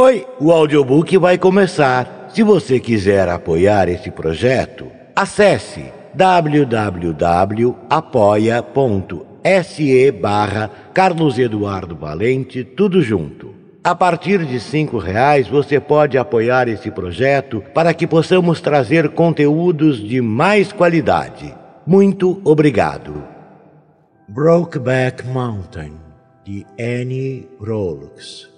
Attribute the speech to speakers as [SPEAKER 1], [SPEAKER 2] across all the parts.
[SPEAKER 1] Oi, o audiobook vai começar. Se você quiser apoiar esse projeto, acesse www.apoia.se barra Carlos Eduardo Valente, tudo junto. A partir de cinco reais você pode apoiar esse projeto para que possamos trazer conteúdos de mais qualidade. Muito obrigado. Brokeback Mountain, de Annie Rollux.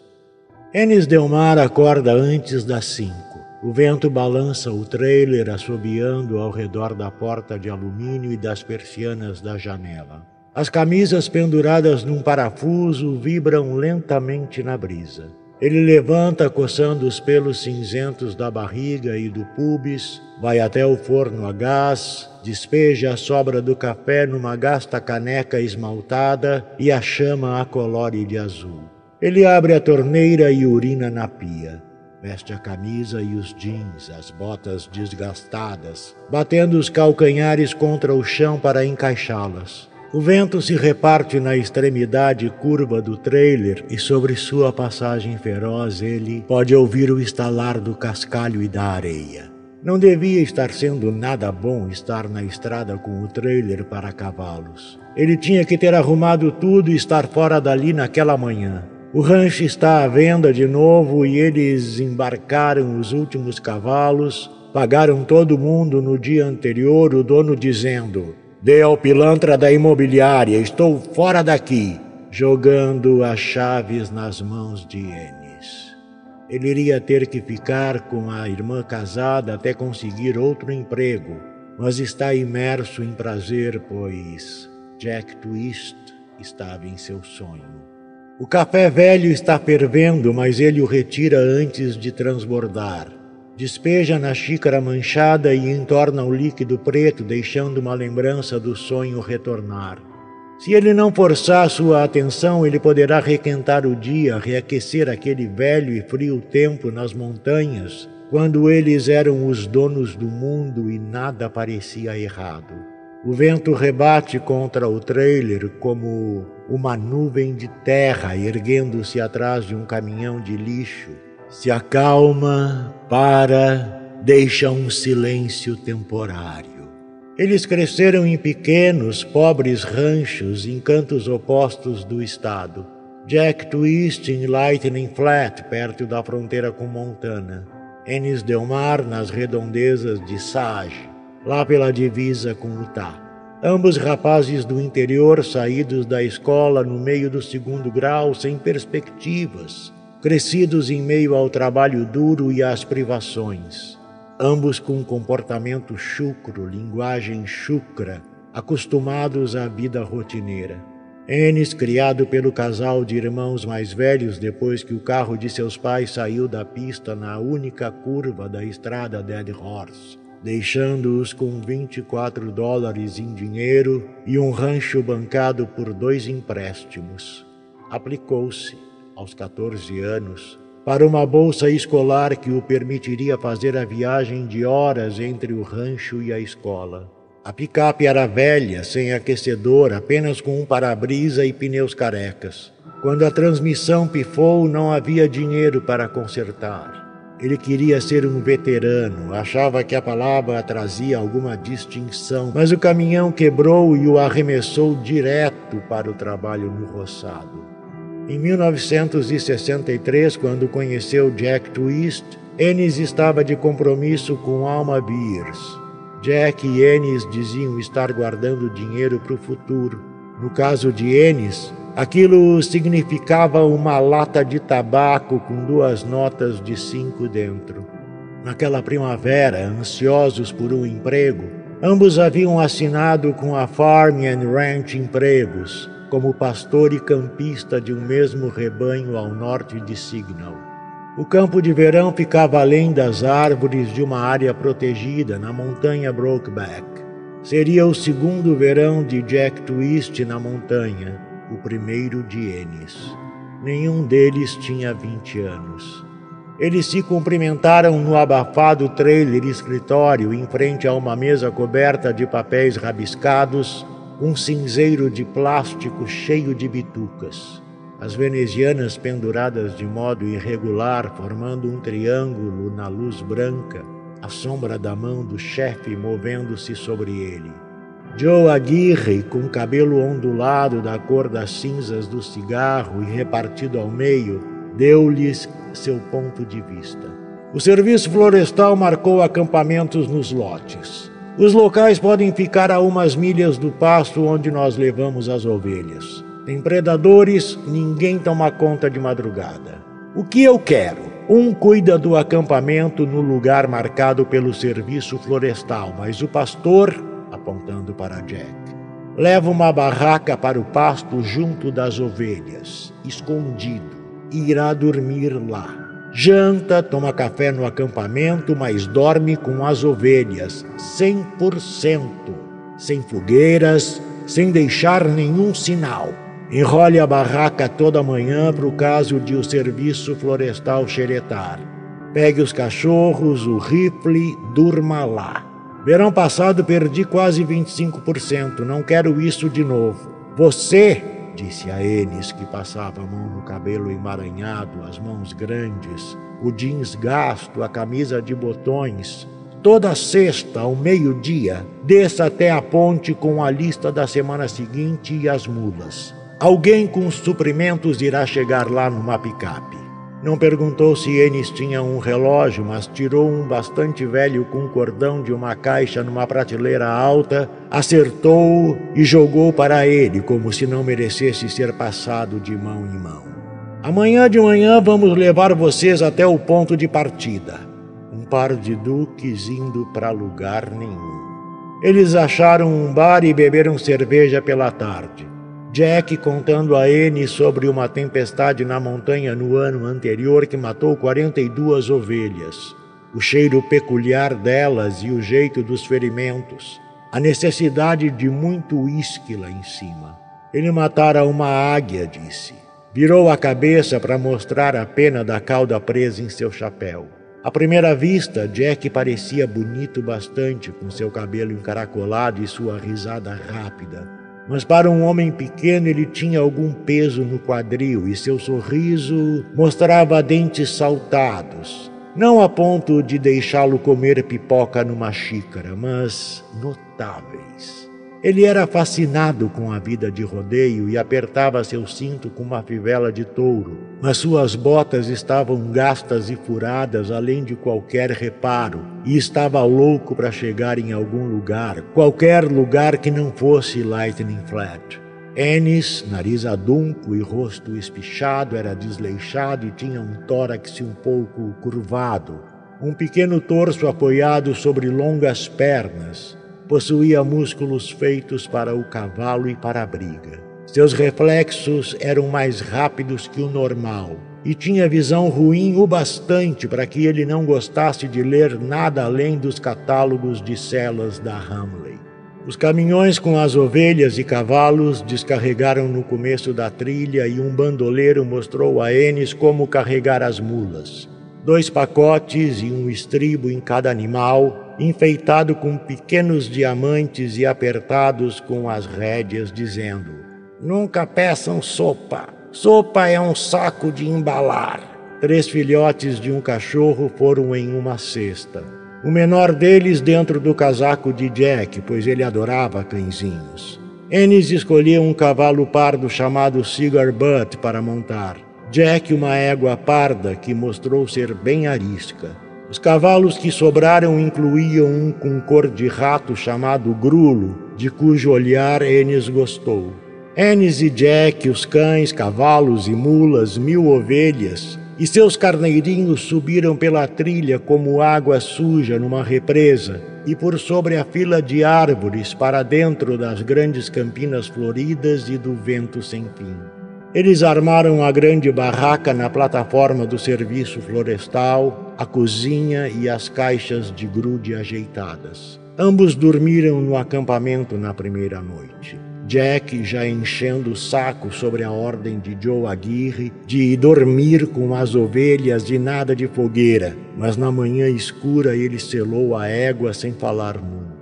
[SPEAKER 1] Enes Delmar acorda antes das cinco. O vento balança o trailer assobiando ao redor da porta de alumínio e das persianas da janela. As camisas penduradas num parafuso vibram lentamente na brisa. Ele levanta coçando os pelos cinzentos da barriga e do pubis, vai até o forno a gás, despeja a sobra do café numa gasta caneca esmaltada e a chama a colore de azul. Ele abre a torneira e urina na pia. Veste a camisa e os jeans, as botas desgastadas, batendo os calcanhares contra o chão para encaixá-las. O vento se reparte na extremidade curva do trailer e sobre sua passagem feroz ele pode ouvir o estalar do cascalho e da areia. Não devia estar sendo nada bom estar na estrada com o trailer para cavalos. Ele tinha que ter arrumado tudo e estar fora dali naquela manhã. O rancho está à venda de novo e eles embarcaram os últimos cavalos, pagaram todo mundo no dia anterior, o dono dizendo: Dê ao pilantra da imobiliária, estou fora daqui, jogando as chaves nas mãos de Enes. Ele iria ter que ficar com a irmã casada até conseguir outro emprego, mas está imerso em prazer, pois Jack Twist estava em seu sonho. O café velho está fervendo, mas ele o retira antes de transbordar. Despeja na xícara manchada e entorna o líquido preto, deixando uma lembrança do sonho retornar. Se ele não forçar sua atenção, ele poderá requentar o dia, reaquecer aquele velho e frio tempo nas montanhas, quando eles eram os donos do mundo e nada parecia errado. O vento rebate contra o trailer como uma nuvem de terra erguendo-se atrás de um caminhão de lixo se acalma, para, deixa um silêncio temporário. Eles cresceram em pequenos, pobres ranchos em cantos opostos do estado. Jack Twist em Lightning Flat, perto da fronteira com Montana. Ennis Del Mar nas redondezas de Sage, lá pela divisa com Utah. Ambos rapazes do interior saídos da escola no meio do segundo grau, sem perspectivas, crescidos em meio ao trabalho duro e às privações, ambos com comportamento chucro, linguagem chucra, acostumados à vida rotineira. Enes, criado pelo casal de irmãos mais velhos depois que o carro de seus pais saiu da pista na única curva da estrada Dead Horse, deixando-os com 24 dólares em dinheiro e um rancho bancado por dois empréstimos. Aplicou-se aos 14 anos, para uma bolsa escolar que o permitiria fazer a viagem de horas entre o rancho e a escola. A picape era velha, sem aquecedor, apenas com um para-brisa e pneus carecas. Quando a transmissão pifou, não havia dinheiro para consertar. Ele queria ser um veterano, achava que a palavra trazia alguma distinção, mas o caminhão quebrou e o arremessou direto para o trabalho no roçado. Em 1963, quando conheceu Jack Twist, Ennis estava de compromisso com Alma Beers. Jack e Ennis diziam estar guardando dinheiro para o futuro. No caso de Ennis, aquilo significava uma lata de tabaco com duas notas de cinco dentro. Naquela primavera, ansiosos por um emprego, ambos haviam assinado com a Farm and Ranch Empregos, como pastor e campista de um mesmo rebanho ao norte de Signal. O campo de verão ficava além das árvores de uma área protegida na montanha Brokeback. Seria o segundo verão de Jack Twist na montanha, o primeiro de Ennis. Nenhum deles tinha 20 anos. Eles se cumprimentaram no abafado trailer escritório em frente a uma mesa coberta de papéis rabiscados um cinzeiro de plástico cheio de bitucas. as venezianas penduradas de modo irregular, formando um triângulo na luz branca, a sombra da mão do chefe movendo-se sobre ele. Joe Aguirre, com cabelo ondulado da cor das cinzas do cigarro e repartido ao meio, deu-lhes seu ponto de vista. O serviço florestal marcou acampamentos nos lotes. Os locais podem ficar a umas milhas do pasto onde nós levamos as ovelhas. Tem predadores, ninguém toma conta de madrugada. O que eu quero? Um cuida do acampamento no lugar marcado pelo serviço florestal, mas o pastor, apontando para Jack, leva uma barraca para o pasto junto das ovelhas, escondido, e irá dormir lá. Janta, toma café no acampamento, mas dorme com as ovelhas, 100%, sem fogueiras, sem deixar nenhum sinal. Enrole a barraca toda manhã para o caso de o serviço florestal xeretar. Pegue os cachorros, o rifle, durma lá. Verão passado perdi quase 25%. Não quero isso de novo. Você, disse a Enes, que passava a mão no cabelo emaranhado, as mãos grandes, o jeans gasto, a camisa de botões. Toda sexta, ao meio-dia, desça até a ponte com a lista da semana seguinte e as mulas. Alguém com suprimentos irá chegar lá numa picape. Não perguntou se Enes tinha um relógio, mas tirou um bastante velho com cordão de uma caixa numa prateleira alta, acertou e jogou para ele, como se não merecesse ser passado de mão em mão. Amanhã de manhã vamos levar vocês até o ponto de partida. Um par de duques indo para lugar nenhum. Eles acharam um bar e beberam cerveja pela tarde. Jack contando a Anne sobre uma tempestade na montanha no ano anterior que matou 42 ovelhas, o cheiro peculiar delas e o jeito dos ferimentos, a necessidade de muito uísque lá em cima. Ele matara uma águia, disse. Virou a cabeça para mostrar a pena da cauda presa em seu chapéu. À primeira vista, Jack parecia bonito bastante, com seu cabelo encaracolado e sua risada rápida mas para um homem pequeno ele tinha algum peso no quadril e seu sorriso mostrava dentes saltados, não a ponto de deixá-lo comer pipoca numa xícara, mas notáveis. Ele era fascinado com a vida de rodeio e apertava seu cinto com uma fivela de touro, mas suas botas estavam gastas e furadas além de qualquer reparo, e estava louco para chegar em algum lugar, qualquer lugar que não fosse Lightning Flat. Ennis, nariz adunco e rosto espichado, era desleixado e tinha um tórax um pouco curvado, um pequeno torso apoiado sobre longas pernas possuía músculos feitos para o cavalo e para a briga. Seus reflexos eram mais rápidos que o normal e tinha visão ruim o bastante para que ele não gostasse de ler nada além dos catálogos de celas da Hamley. Os caminhões com as ovelhas e cavalos descarregaram no começo da trilha e um bandoleiro mostrou a Enes como carregar as mulas. Dois pacotes e um estribo em cada animal enfeitado com pequenos diamantes e apertados com as rédeas, dizendo: Nunca peçam sopa. Sopa é um saco de embalar. Três filhotes de um cachorro foram em uma cesta. O menor deles dentro do casaco de Jack, pois ele adorava cãezinhos. Ennis escolheu um cavalo pardo chamado Cigar Butt para montar. Jack uma égua parda que mostrou ser bem arisca. Os cavalos que sobraram incluíam um com cor de rato chamado Grulo, de cujo olhar Enes gostou. Enes e Jack, os cães, cavalos e mulas, mil ovelhas, e seus carneirinhos subiram pela trilha como água suja numa represa, e por sobre a fila de árvores para dentro das grandes campinas floridas e do vento sem fim. Eles armaram a grande barraca na plataforma do serviço florestal, a cozinha e as caixas de grude ajeitadas. Ambos dormiram no acampamento na primeira noite. Jack já enchendo o saco sobre a ordem de Joe Aguirre de dormir com as ovelhas e nada de fogueira, mas na manhã escura ele selou a égua sem falar muito.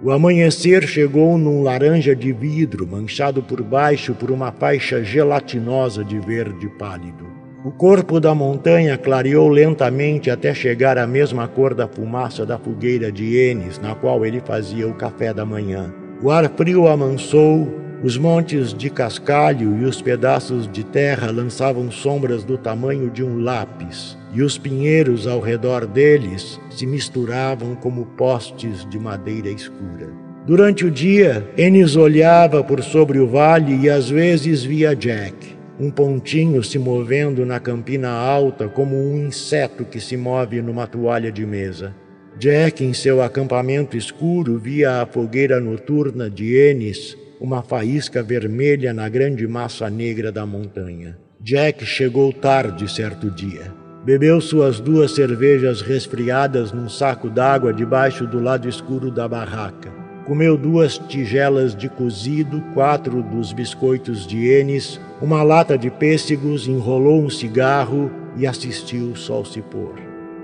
[SPEAKER 1] O amanhecer chegou num laranja de vidro, manchado por baixo por uma faixa gelatinosa de verde pálido. O corpo da montanha clareou lentamente até chegar à mesma cor da fumaça da fogueira de Enes, na qual ele fazia o café da manhã. O ar frio amansou, os montes de cascalho e os pedaços de terra lançavam sombras do tamanho de um lápis, e os pinheiros ao redor deles se misturavam como postes de madeira escura. Durante o dia, Enes olhava por sobre o vale e às vezes via Jack, um pontinho se movendo na campina alta como um inseto que se move numa toalha de mesa. Jack, em seu acampamento escuro, via a fogueira noturna de Enes uma faísca vermelha na grande massa negra da montanha. Jack chegou tarde certo dia. Bebeu suas duas cervejas resfriadas num saco d'água debaixo do lado escuro da barraca. Comeu duas tigelas de cozido, quatro dos biscoitos de Enes, uma lata de pêssegos, enrolou um cigarro e assistiu o sol se pôr.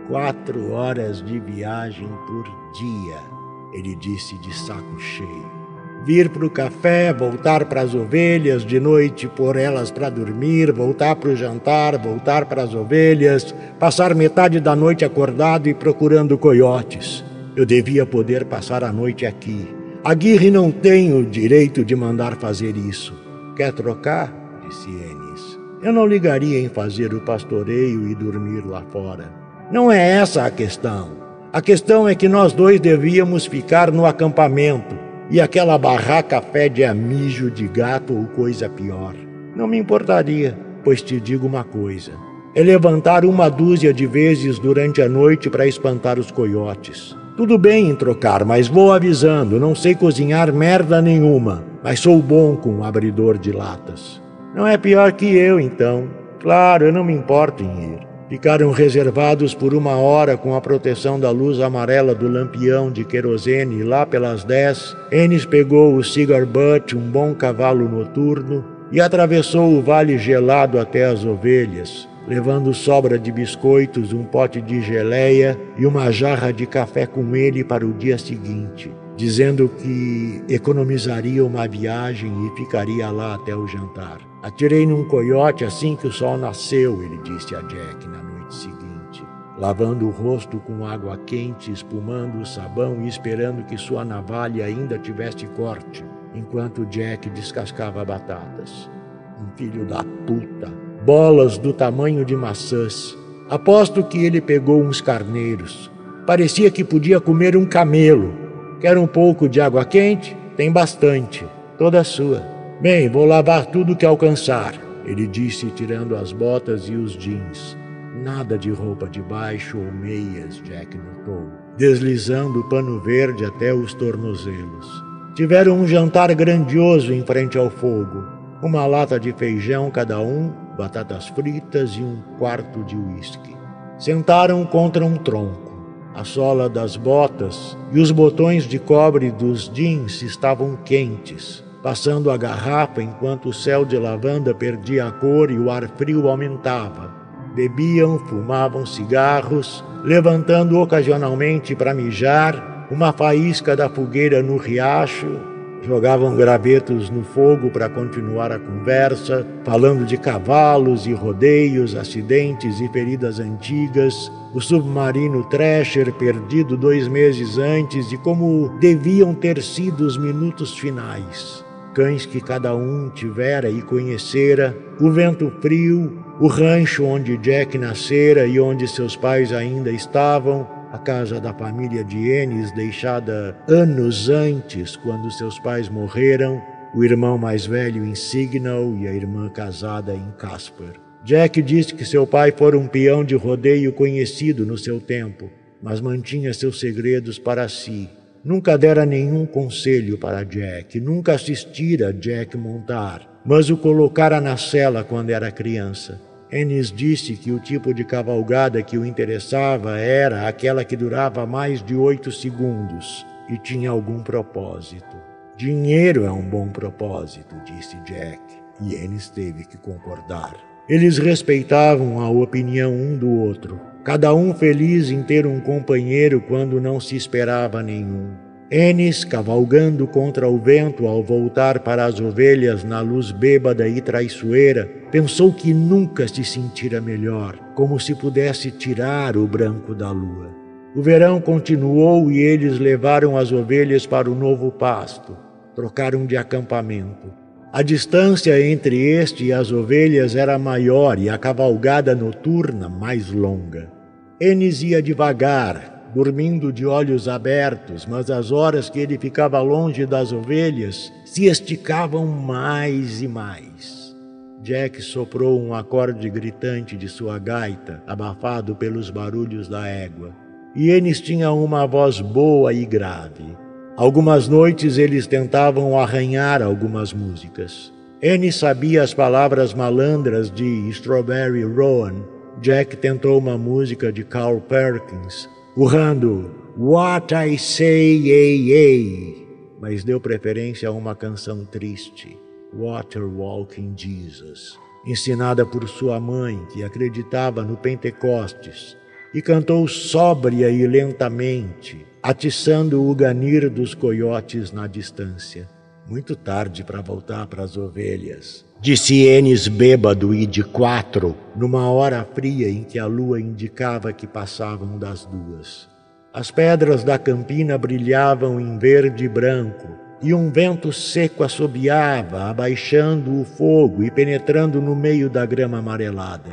[SPEAKER 1] Quatro horas de viagem por dia, ele disse de saco cheio vir para o café, voltar para as ovelhas, de noite pôr elas para dormir, voltar para o jantar, voltar para as ovelhas, passar metade da noite acordado e procurando coiotes. Eu devia poder passar a noite aqui. Aguirre não tem o direito de mandar fazer isso. Quer trocar? disse Enes. Eu não ligaria em fazer o pastoreio e dormir lá fora. Não é essa a questão. A questão é que nós dois devíamos ficar no acampamento, e aquela barraca fede a mijo de gato ou coisa pior. Não me importaria, pois te digo uma coisa: é levantar uma dúzia de vezes durante a noite para espantar os coiotes. Tudo bem em trocar, mas vou avisando: não sei cozinhar merda nenhuma, mas sou bom com um abridor de latas. Não é pior que eu, então. Claro, eu não me importo em ir. Ficaram reservados por uma hora com a proteção da luz amarela do lampião de querosene lá pelas dez, Enes pegou o cigar butt, um bom cavalo noturno, e atravessou o vale gelado até as ovelhas, levando sobra de biscoitos, um pote de geleia e uma jarra de café com ele para o dia seguinte, dizendo que economizaria uma viagem e ficaria lá até o jantar. Atirei num coiote assim que o sol nasceu, ele disse a Jack na noite seguinte, lavando o rosto com água quente, espumando o sabão e esperando que sua navalha ainda tivesse corte, enquanto Jack descascava batatas. Um filho da puta, bolas do tamanho de maçãs. Aposto que ele pegou uns carneiros. Parecia que podia comer um camelo. Quer um pouco de água quente? Tem bastante, toda sua. Bem, vou lavar tudo que alcançar, ele disse, tirando as botas e os jeans. Nada de roupa de baixo ou meias, Jack notou, deslizando o pano verde até os tornozelos. Tiveram um jantar grandioso em frente ao fogo. Uma lata de feijão cada um, batatas fritas e um quarto de uísque. Sentaram contra um tronco. A sola das botas e os botões de cobre dos jeans estavam quentes passando a garrafa enquanto o céu de lavanda perdia a cor e o ar frio aumentava. Bebiam, fumavam cigarros, levantando ocasionalmente para mijar, uma faísca da fogueira no riacho, jogavam gravetos no fogo para continuar a conversa, falando de cavalos e rodeios, acidentes e feridas antigas, o submarino Thrasher perdido dois meses antes e como deviam ter sido os minutos finais cães que cada um tivera e conhecera, o vento frio, o rancho onde Jack nascera e onde seus pais ainda estavam, a casa da família de Ennis, deixada anos antes, quando seus pais morreram, o irmão mais velho em Signal e a irmã casada em Casper. Jack disse que seu pai fora um peão de rodeio conhecido no seu tempo, mas mantinha seus segredos para si Nunca dera nenhum conselho para Jack, nunca assistira Jack montar, mas o colocara na cela quando era criança. Ennis disse que o tipo de cavalgada que o interessava era aquela que durava mais de oito segundos e tinha algum propósito. Dinheiro é um bom propósito, disse Jack, e Ennis teve que concordar. Eles respeitavam a opinião um do outro, cada um feliz em ter um companheiro quando não se esperava nenhum. Enes, cavalgando contra o vento ao voltar para as ovelhas na luz bêbada e traiçoeira, pensou que nunca se sentira melhor, como se pudesse tirar o branco da lua. O verão continuou e eles levaram as ovelhas para o novo pasto. Trocaram de acampamento. A distância entre este e as ovelhas era maior e a cavalgada noturna mais longa. Enes ia devagar, dormindo de olhos abertos, mas as horas que ele ficava longe das ovelhas se esticavam mais e mais. Jack soprou um acorde gritante de sua gaita, abafado pelos barulhos da égua. E Enes tinha uma voz boa e grave. Algumas noites eles tentavam arranhar algumas músicas. Enes sabia as palavras malandras de Strawberry Rowan. Jack tentou uma música de Carl Perkins, urrando What I Say, Ei, Ei, mas deu preferência a uma canção triste, Water Walking Jesus, ensinada por sua mãe, que acreditava no Pentecostes, e cantou sóbria e lentamente, atiçando o ganir dos coiotes na distância. Muito tarde para voltar para as ovelhas. Disse Enes bêbado e de quatro, numa hora fria em que a lua indicava que passavam das duas. As pedras da campina brilhavam em verde e branco, e um vento seco assobiava, abaixando o fogo e penetrando no meio da grama amarelada.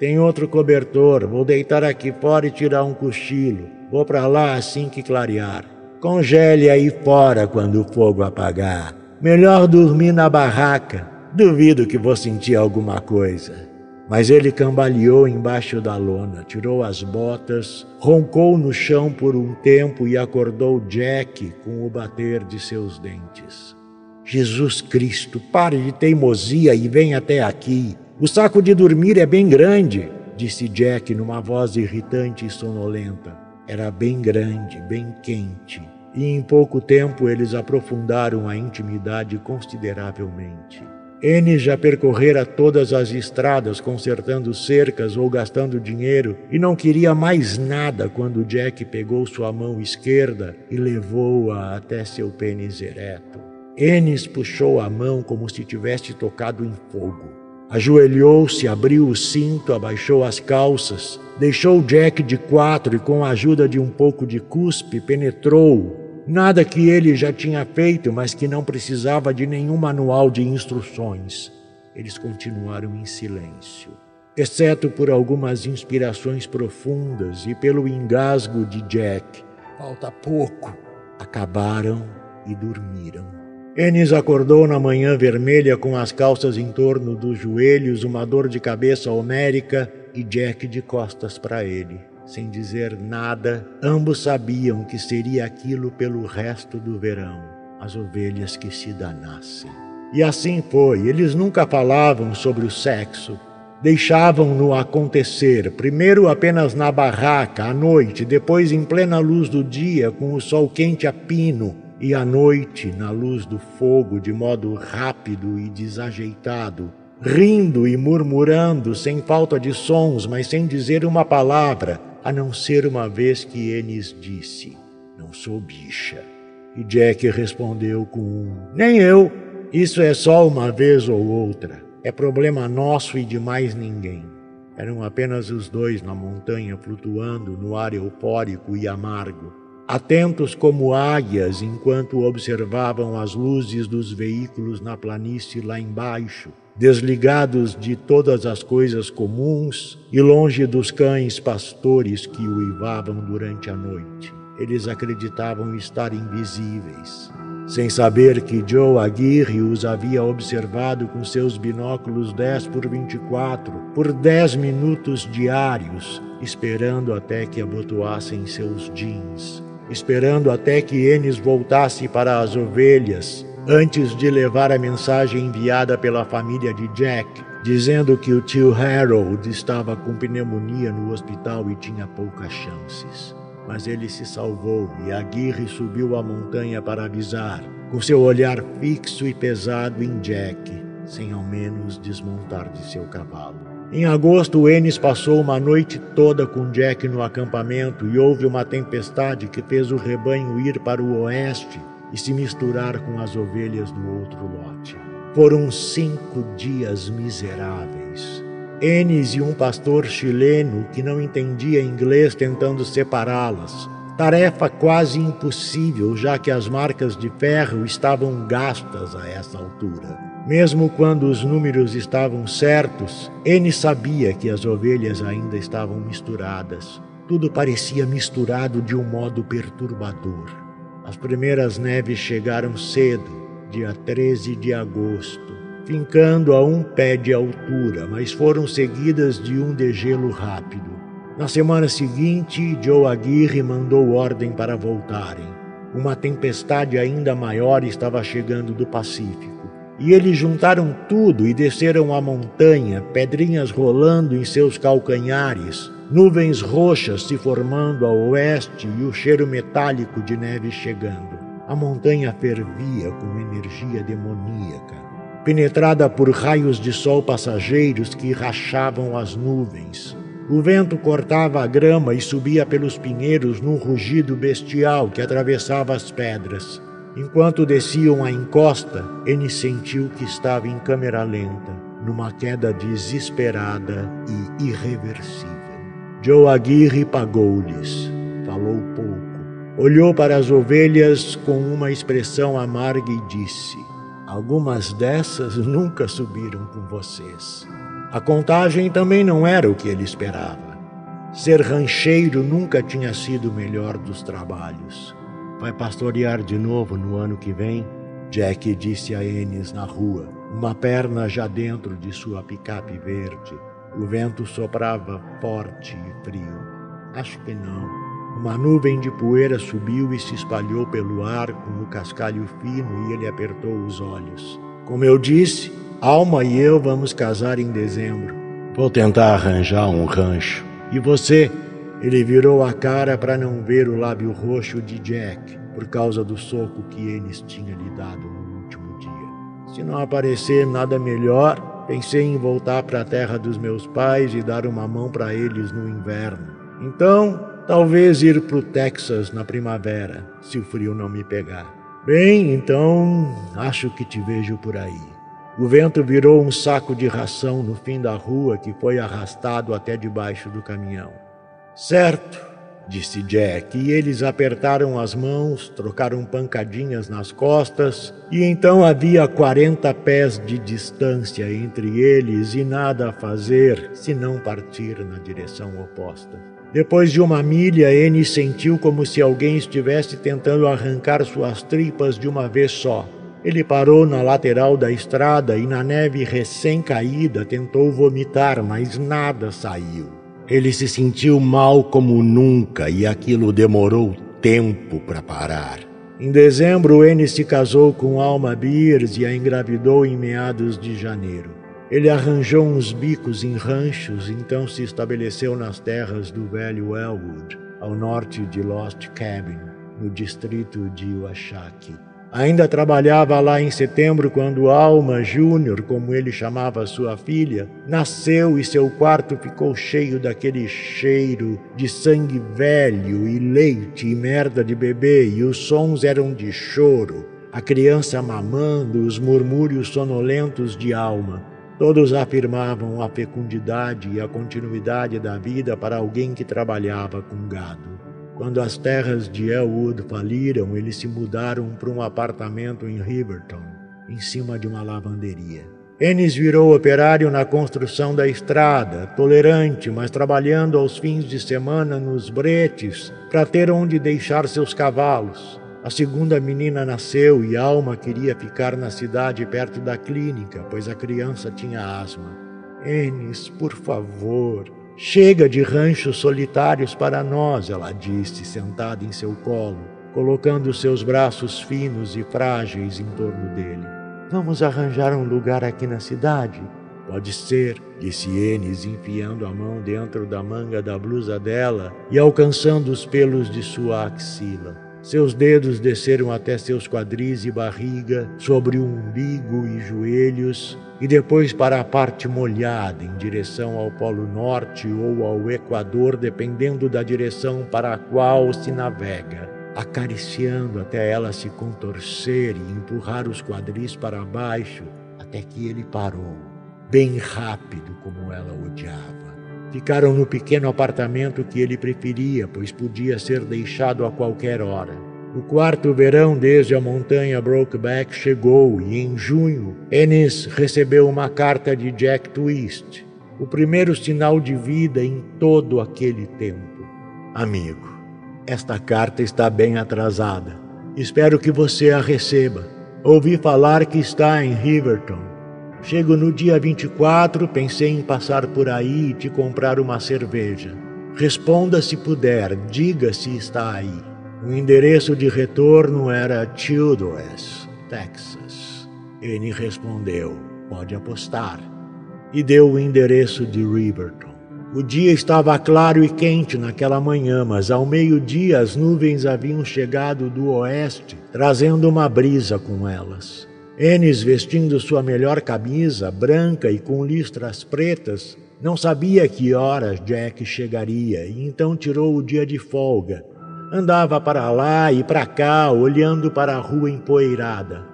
[SPEAKER 1] Tem outro cobertor, vou deitar aqui fora e tirar um cochilo. Vou para lá assim que clarear. Congele aí fora quando o fogo apagar. Melhor dormir na barraca. Duvido que vou sentir alguma coisa. Mas ele cambaleou embaixo da lona, tirou as botas, roncou no chão por um tempo e acordou Jack com o bater de seus dentes. Jesus Cristo, pare de teimosia e vem até aqui. O saco de dormir é bem grande, disse Jack numa voz irritante e sonolenta. Era bem grande, bem quente, e em pouco tempo eles aprofundaram a intimidade consideravelmente. N já percorrera todas as estradas consertando cercas ou gastando dinheiro e não queria mais nada quando Jack pegou sua mão esquerda e levou-a até seu pênis ereto. Enes puxou a mão como se tivesse tocado em fogo. Ajoelhou-se, abriu o cinto, abaixou as calças, deixou Jack de quatro e, com a ajuda de um pouco de cuspe, penetrou Nada que ele já tinha feito, mas que não precisava de nenhum manual de instruções. Eles continuaram em silêncio, exceto por algumas inspirações profundas e pelo engasgo de Jack. Falta pouco. Acabaram e dormiram. Ennis acordou na manhã vermelha com as calças em torno dos joelhos, uma dor de cabeça homérica e Jack de costas para ele. Sem dizer nada, ambos sabiam que seria aquilo pelo resto do verão, as ovelhas que se danassem. E assim foi, eles nunca falavam sobre o sexo, deixavam-no acontecer, primeiro apenas na barraca, à noite, depois em plena luz do dia, com o sol quente a pino, e à noite, na luz do fogo, de modo rápido e desajeitado, rindo e murmurando, sem falta de sons, mas sem dizer uma palavra, a não ser uma vez que Enes disse: Não sou bicha. E Jack respondeu com um: Nem eu. Isso é só uma vez ou outra. É problema nosso e de mais ninguém. Eram apenas os dois na montanha flutuando no ar eufórico e amargo, atentos como águias enquanto observavam as luzes dos veículos na planície lá embaixo desligados de todas as coisas comuns e longe dos cães pastores que uivavam durante a noite. Eles acreditavam estar invisíveis, sem saber que Joe Aguirre os havia observado com seus binóculos 10 por 24 por 10 minutos diários, esperando até que abotoassem seus jeans, esperando até que Enes voltasse para as ovelhas antes de levar a mensagem enviada pela família de Jack, dizendo que o tio Harold estava com pneumonia no hospital e tinha poucas chances. Mas ele se salvou e Aguirre subiu a montanha para avisar, com seu olhar fixo e pesado em Jack, sem ao menos desmontar de seu cavalo.
[SPEAKER 2] Em agosto, Enes passou uma noite toda com Jack no acampamento e houve uma tempestade que fez o rebanho ir para o oeste e se misturar com as ovelhas do outro lote. Foram cinco dias miseráveis. Enes e um pastor chileno que não entendia inglês tentando separá-las. Tarefa quase impossível, já que as marcas de ferro estavam gastas a essa altura. Mesmo quando os números estavam certos, N sabia que as ovelhas ainda estavam misturadas. Tudo parecia misturado de um modo perturbador. As primeiras neves chegaram cedo, dia 13 de agosto, fincando a um pé de altura, mas foram seguidas de um degelo rápido. Na semana seguinte, Joe Aguirre mandou ordem para voltarem. Uma tempestade ainda maior estava chegando do Pacífico. E eles juntaram tudo e desceram a montanha, pedrinhas rolando em seus calcanhares, nuvens roxas se formando a oeste e o cheiro metálico de neve chegando. A montanha fervia com energia demoníaca, penetrada por raios de sol passageiros que rachavam as nuvens. O vento cortava a grama e subia pelos pinheiros num rugido bestial que atravessava as pedras. Enquanto desciam a encosta, N sentiu que estava em câmera lenta, numa queda desesperada e irreversível. Joe Aguirre pagou-lhes. Falou pouco. Olhou para as ovelhas com uma expressão amarga e disse: Algumas dessas nunca subiram com vocês. A contagem também não era o que ele esperava. Ser rancheiro nunca tinha sido o melhor dos trabalhos. Vai pastorear de novo no ano que vem? Jack disse a Ennis na rua, uma perna já dentro de sua picape verde. O vento soprava forte e frio. Acho que não. Uma nuvem de poeira subiu e se espalhou pelo ar com o cascalho fino e ele apertou os olhos. Como eu disse, Alma e eu vamos casar em dezembro.
[SPEAKER 1] Vou tentar arranjar um rancho.
[SPEAKER 2] E você? Ele virou a cara para não ver o lábio roxo de Jack, por causa do soco que Ennis tinha lhe dado no último dia. Se não aparecer nada melhor, pensei em voltar para a terra dos meus pais e dar uma mão para eles no inverno. Então, talvez ir para o Texas na primavera, se o frio não me pegar. Bem, então, acho que te vejo por aí. O vento virou um saco de ração no fim da rua que foi arrastado até debaixo do caminhão. Certo, disse Jack, e eles apertaram as mãos, trocaram pancadinhas nas costas, e então havia quarenta pés de distância entre eles e nada a fazer senão partir na direção oposta. Depois de uma milha, N sentiu como se alguém estivesse tentando arrancar suas tripas de uma vez só. Ele parou na lateral da estrada e, na neve recém-caída, tentou vomitar, mas nada saiu. Ele se sentiu mal como nunca e aquilo demorou tempo para parar. Em dezembro, N se casou com Alma Beers e a engravidou em meados de janeiro. Ele arranjou uns bicos em ranchos, então se estabeleceu nas terras do velho Elwood, ao norte de Lost Cabin, no distrito de Washakie. Ainda trabalhava lá em setembro quando Alma Júnior, como ele chamava sua filha, nasceu e seu quarto ficou cheio daquele cheiro de sangue velho e leite e merda de bebê, e os sons eram de choro, a criança mamando, os murmúrios sonolentos de Alma. Todos afirmavam a fecundidade e a continuidade da vida para alguém que trabalhava com gado. Quando as terras de Elwood faliram, eles se mudaram para um apartamento em Riverton, em cima de uma lavanderia. Ennis virou operário na construção da estrada, tolerante, mas trabalhando aos fins de semana nos bretes para ter onde deixar seus cavalos. A segunda menina nasceu e Alma queria ficar na cidade perto da clínica, pois a criança tinha asma. Ennis, por favor, Chega de ranchos solitários para nós, ela disse, sentada em seu colo, colocando seus braços finos e frágeis em torno dele. Vamos arranjar um lugar aqui na cidade? Pode ser, disse Enes, enfiando a mão dentro da manga da blusa dela e alcançando os pelos de sua axila. Seus dedos desceram até seus quadris e barriga, sobre o umbigo e joelhos, e depois para a parte molhada, em direção ao Polo Norte ou ao Equador, dependendo da direção para a qual se navega, acariciando até ela se contorcer e empurrar os quadris para baixo, até que ele parou, bem rápido como ela odiava. Ficaram no pequeno apartamento que ele preferia, pois podia ser deixado a qualquer hora. O quarto verão desde a montanha Brokeback chegou e, em junho, Ennis recebeu uma carta de Jack Twist, o primeiro sinal de vida em todo aquele tempo. Amigo, esta carta está bem atrasada. Espero que você a receba. Ouvi falar que está em Riverton. Chego no dia 24, pensei em passar por aí e te comprar uma cerveja. Responda se puder, diga se está aí. O endereço de retorno era Childress, Texas. Ele respondeu: Pode apostar. E deu o endereço de Riverton. O dia estava claro e quente naquela manhã, mas ao meio-dia as nuvens haviam chegado do oeste, trazendo uma brisa com elas. Enes, vestindo sua melhor camisa, branca e com listras pretas, não sabia que horas Jack chegaria e então tirou o dia de folga. Andava para lá e para cá, olhando para a rua empoeirada.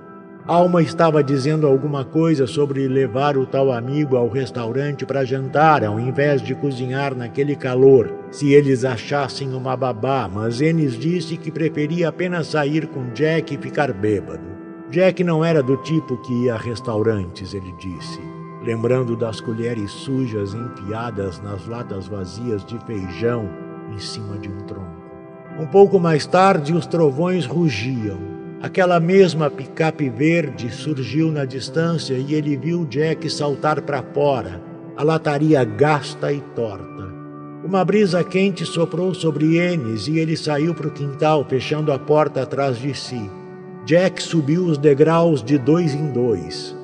[SPEAKER 2] Alma estava dizendo alguma coisa sobre levar o tal amigo ao restaurante para jantar, ao invés de cozinhar naquele calor, se eles achassem uma babá, mas Enes disse que preferia apenas sair com Jack e ficar bêbado. Jack não era do tipo que ia a restaurantes, ele disse, lembrando das colheres sujas enfiadas nas latas vazias de feijão em cima de um tronco. Um pouco mais tarde, os trovões rugiam. Aquela mesma picape verde surgiu na distância e ele viu Jack saltar para fora, a lataria gasta e torta. Uma brisa quente soprou sobre Enes e ele saiu para o quintal, fechando a porta atrás de si. Jack subiu os degraus de dois em dois.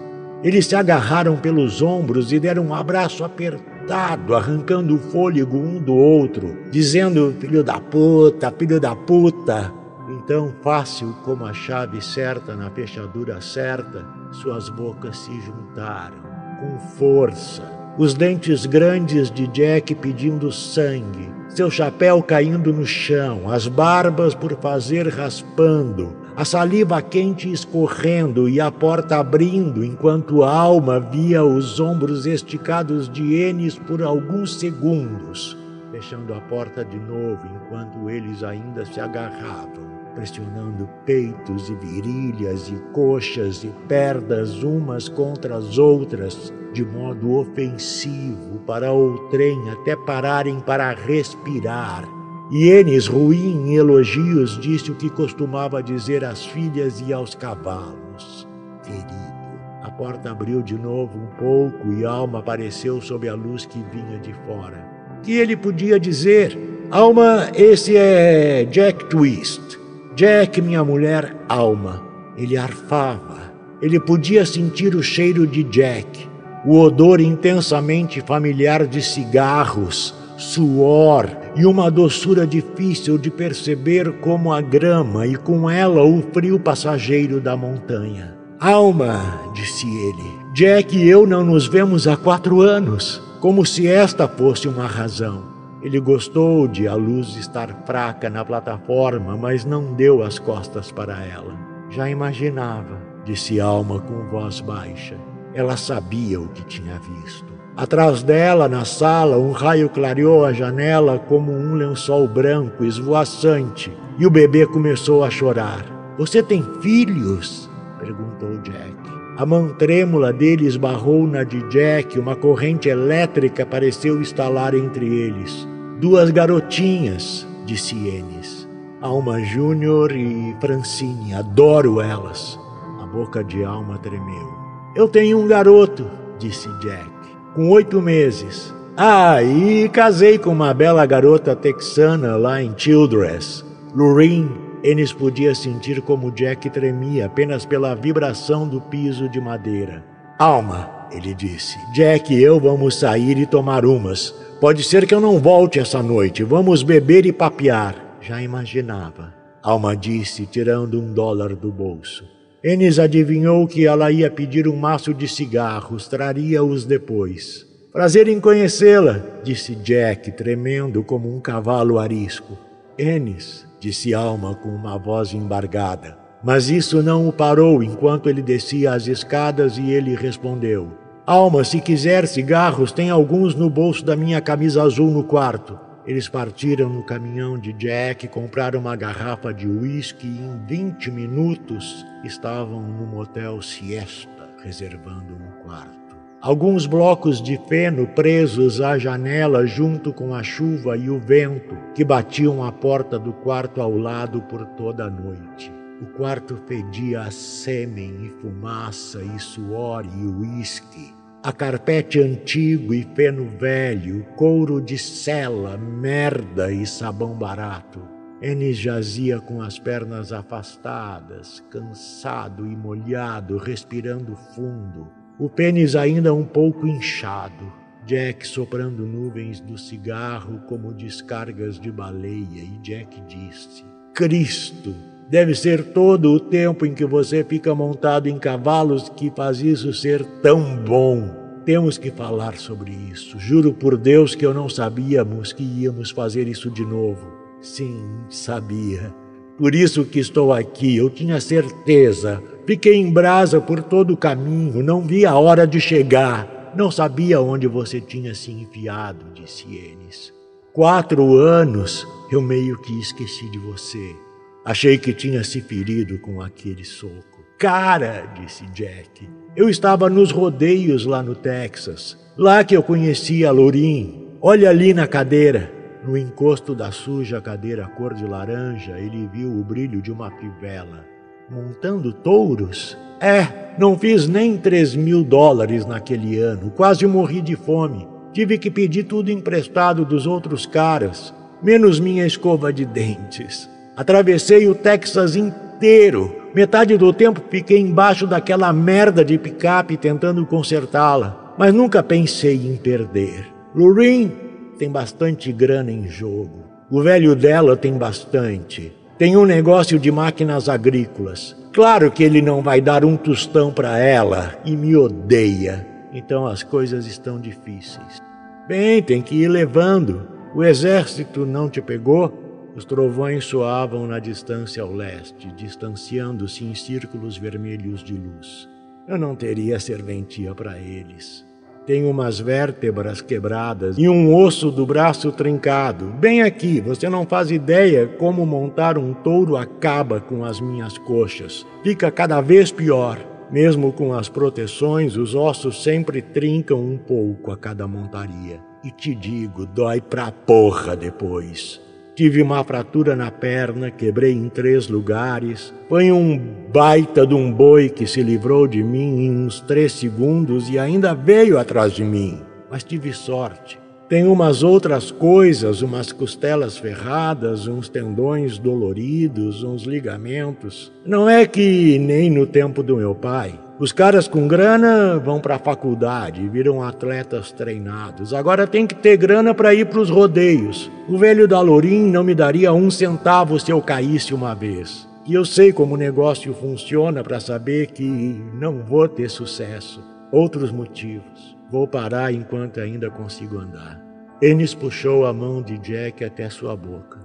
[SPEAKER 2] Eles se agarraram pelos ombros e deram um abraço apertado, arrancando o fôlego um do outro, dizendo: Filho da puta, filho da puta. Então, fácil como a chave certa na fechadura certa, suas bocas se juntaram, com força. Os dentes grandes de Jack pedindo sangue, seu chapéu caindo no chão, as barbas por fazer raspando, a saliva quente escorrendo e a porta abrindo, enquanto a alma via os ombros esticados de Enes por alguns segundos, fechando a porta de novo enquanto eles ainda se agarravam, pressionando peitos e virilhas e coxas e pernas umas contra as outras, de modo ofensivo para o trem até pararem para respirar e Enes, ruim em elogios, disse o que costumava dizer às filhas e aos cavalos: Querido. A porta abriu de novo um pouco e Alma apareceu sob a luz que vinha de fora. Que ele podia dizer: Alma, esse é Jack Twist. Jack, minha mulher, Alma. Ele arfava. Ele podia sentir o cheiro de Jack, o odor intensamente familiar de cigarros, suor e uma doçura difícil de perceber como a grama e com ela o frio passageiro da montanha. Alma, disse ele, Jack e eu não nos vemos há quatro anos, como se esta fosse uma razão. Ele gostou de a luz estar fraca na plataforma, mas não deu as costas para ela. Já imaginava, disse Alma com voz baixa. Ela sabia o que tinha visto. Atrás dela, na sala, um raio clareou a janela como um lençol branco esvoaçante, e o bebê começou a chorar. Você tem filhos? perguntou Jack. A mão trêmula dele esbarrou na de Jack, uma corrente elétrica pareceu estalar entre eles. Duas garotinhas, disse Enes. Alma Júnior e Francine, adoro elas. A boca de Alma tremeu. Eu tenho um garoto, disse Jack com oito meses. Ah, e casei com uma bela garota texana lá em Childress. Lorraine, Ennis podia sentir como Jack tremia apenas pela vibração do piso de madeira. Alma, ele disse, Jack e eu vamos sair e tomar umas. Pode ser que eu não volte essa noite. Vamos beber e papear. Já imaginava. Alma disse, tirando um dólar do bolso. Enes adivinhou que ela ia pedir um maço de cigarros, traria-os depois. Prazer em conhecê-la, disse Jack, tremendo como um cavalo arisco. Enes, disse Alma com uma voz embargada. Mas isso não o parou enquanto ele descia as escadas e ele respondeu: Alma, se quiser cigarros, tem alguns no bolso da minha camisa azul no quarto. Eles partiram no caminhão de Jack, compraram uma garrafa de uísque e em 20 minutos estavam no motel Siesta, reservando um quarto. Alguns blocos de feno presos à janela junto com a chuva e o vento que batiam a porta do quarto ao lado por toda a noite. O quarto fedia a sêmen e fumaça e suor e uísque. A carpete antigo e feno velho, couro de cela, merda e sabão barato. Enes jazia com as pernas afastadas, cansado e molhado, respirando fundo, o pênis ainda um pouco inchado. Jack soprando nuvens do cigarro como descargas de baleia, e Jack disse: Cristo! Deve ser todo o tempo em que você fica montado em cavalos que faz isso ser tão bom. Temos que falar sobre isso. Juro por Deus que eu não sabíamos que íamos fazer isso de novo. Sim, sabia. Por isso que estou aqui. Eu tinha certeza. Fiquei em brasa por todo o caminho. Não vi a hora de chegar. Não sabia onde você tinha se enfiado, disse Enes. Quatro anos eu meio que esqueci de você. Achei que tinha se ferido com aquele soco. Cara, disse Jack, eu estava nos rodeios lá no Texas. Lá que eu conheci a Lorin. Olha ali na cadeira. No encosto da suja cadeira cor de laranja, ele viu o brilho de uma fivela. Montando touros? É, não fiz nem três mil dólares naquele ano. Quase morri de fome. Tive que pedir tudo emprestado dos outros caras, menos minha escova de dentes. Atravessei o Texas inteiro. Metade do tempo fiquei embaixo daquela merda de picape tentando consertá-la, mas nunca pensei em perder. Lorraine tem bastante grana em jogo. O velho dela tem bastante. Tem um negócio de máquinas agrícolas. Claro que ele não vai dar um tostão para ela e me odeia. Então as coisas estão difíceis. Bem, tem que ir levando. O exército não te pegou? Os trovões soavam na distância ao leste, distanciando-se em círculos vermelhos de luz. Eu não teria serventia para eles. Tenho umas vértebras quebradas e um osso do braço trincado. Bem aqui, você não faz ideia como montar um touro acaba com as minhas coxas. Fica cada vez pior. Mesmo com as proteções, os ossos sempre trincam um pouco a cada montaria. E te digo, dói pra porra depois. Tive uma fratura na perna, quebrei em três lugares. Foi um baita de um boi que se livrou de mim em uns três segundos e ainda veio atrás de mim. Mas tive sorte. Tem umas outras coisas, umas costelas ferradas, uns tendões doloridos, uns ligamentos. Não é que nem no tempo do meu pai. Os caras com grana vão para a faculdade viram atletas treinados. Agora tem que ter grana para ir para os rodeios. O velho da Lorim não me daria um centavo se eu caísse uma vez. E eu sei como o negócio funciona para saber que não vou ter sucesso. Outros motivos. Vou parar enquanto ainda consigo andar. Enes puxou a mão de Jack até sua boca.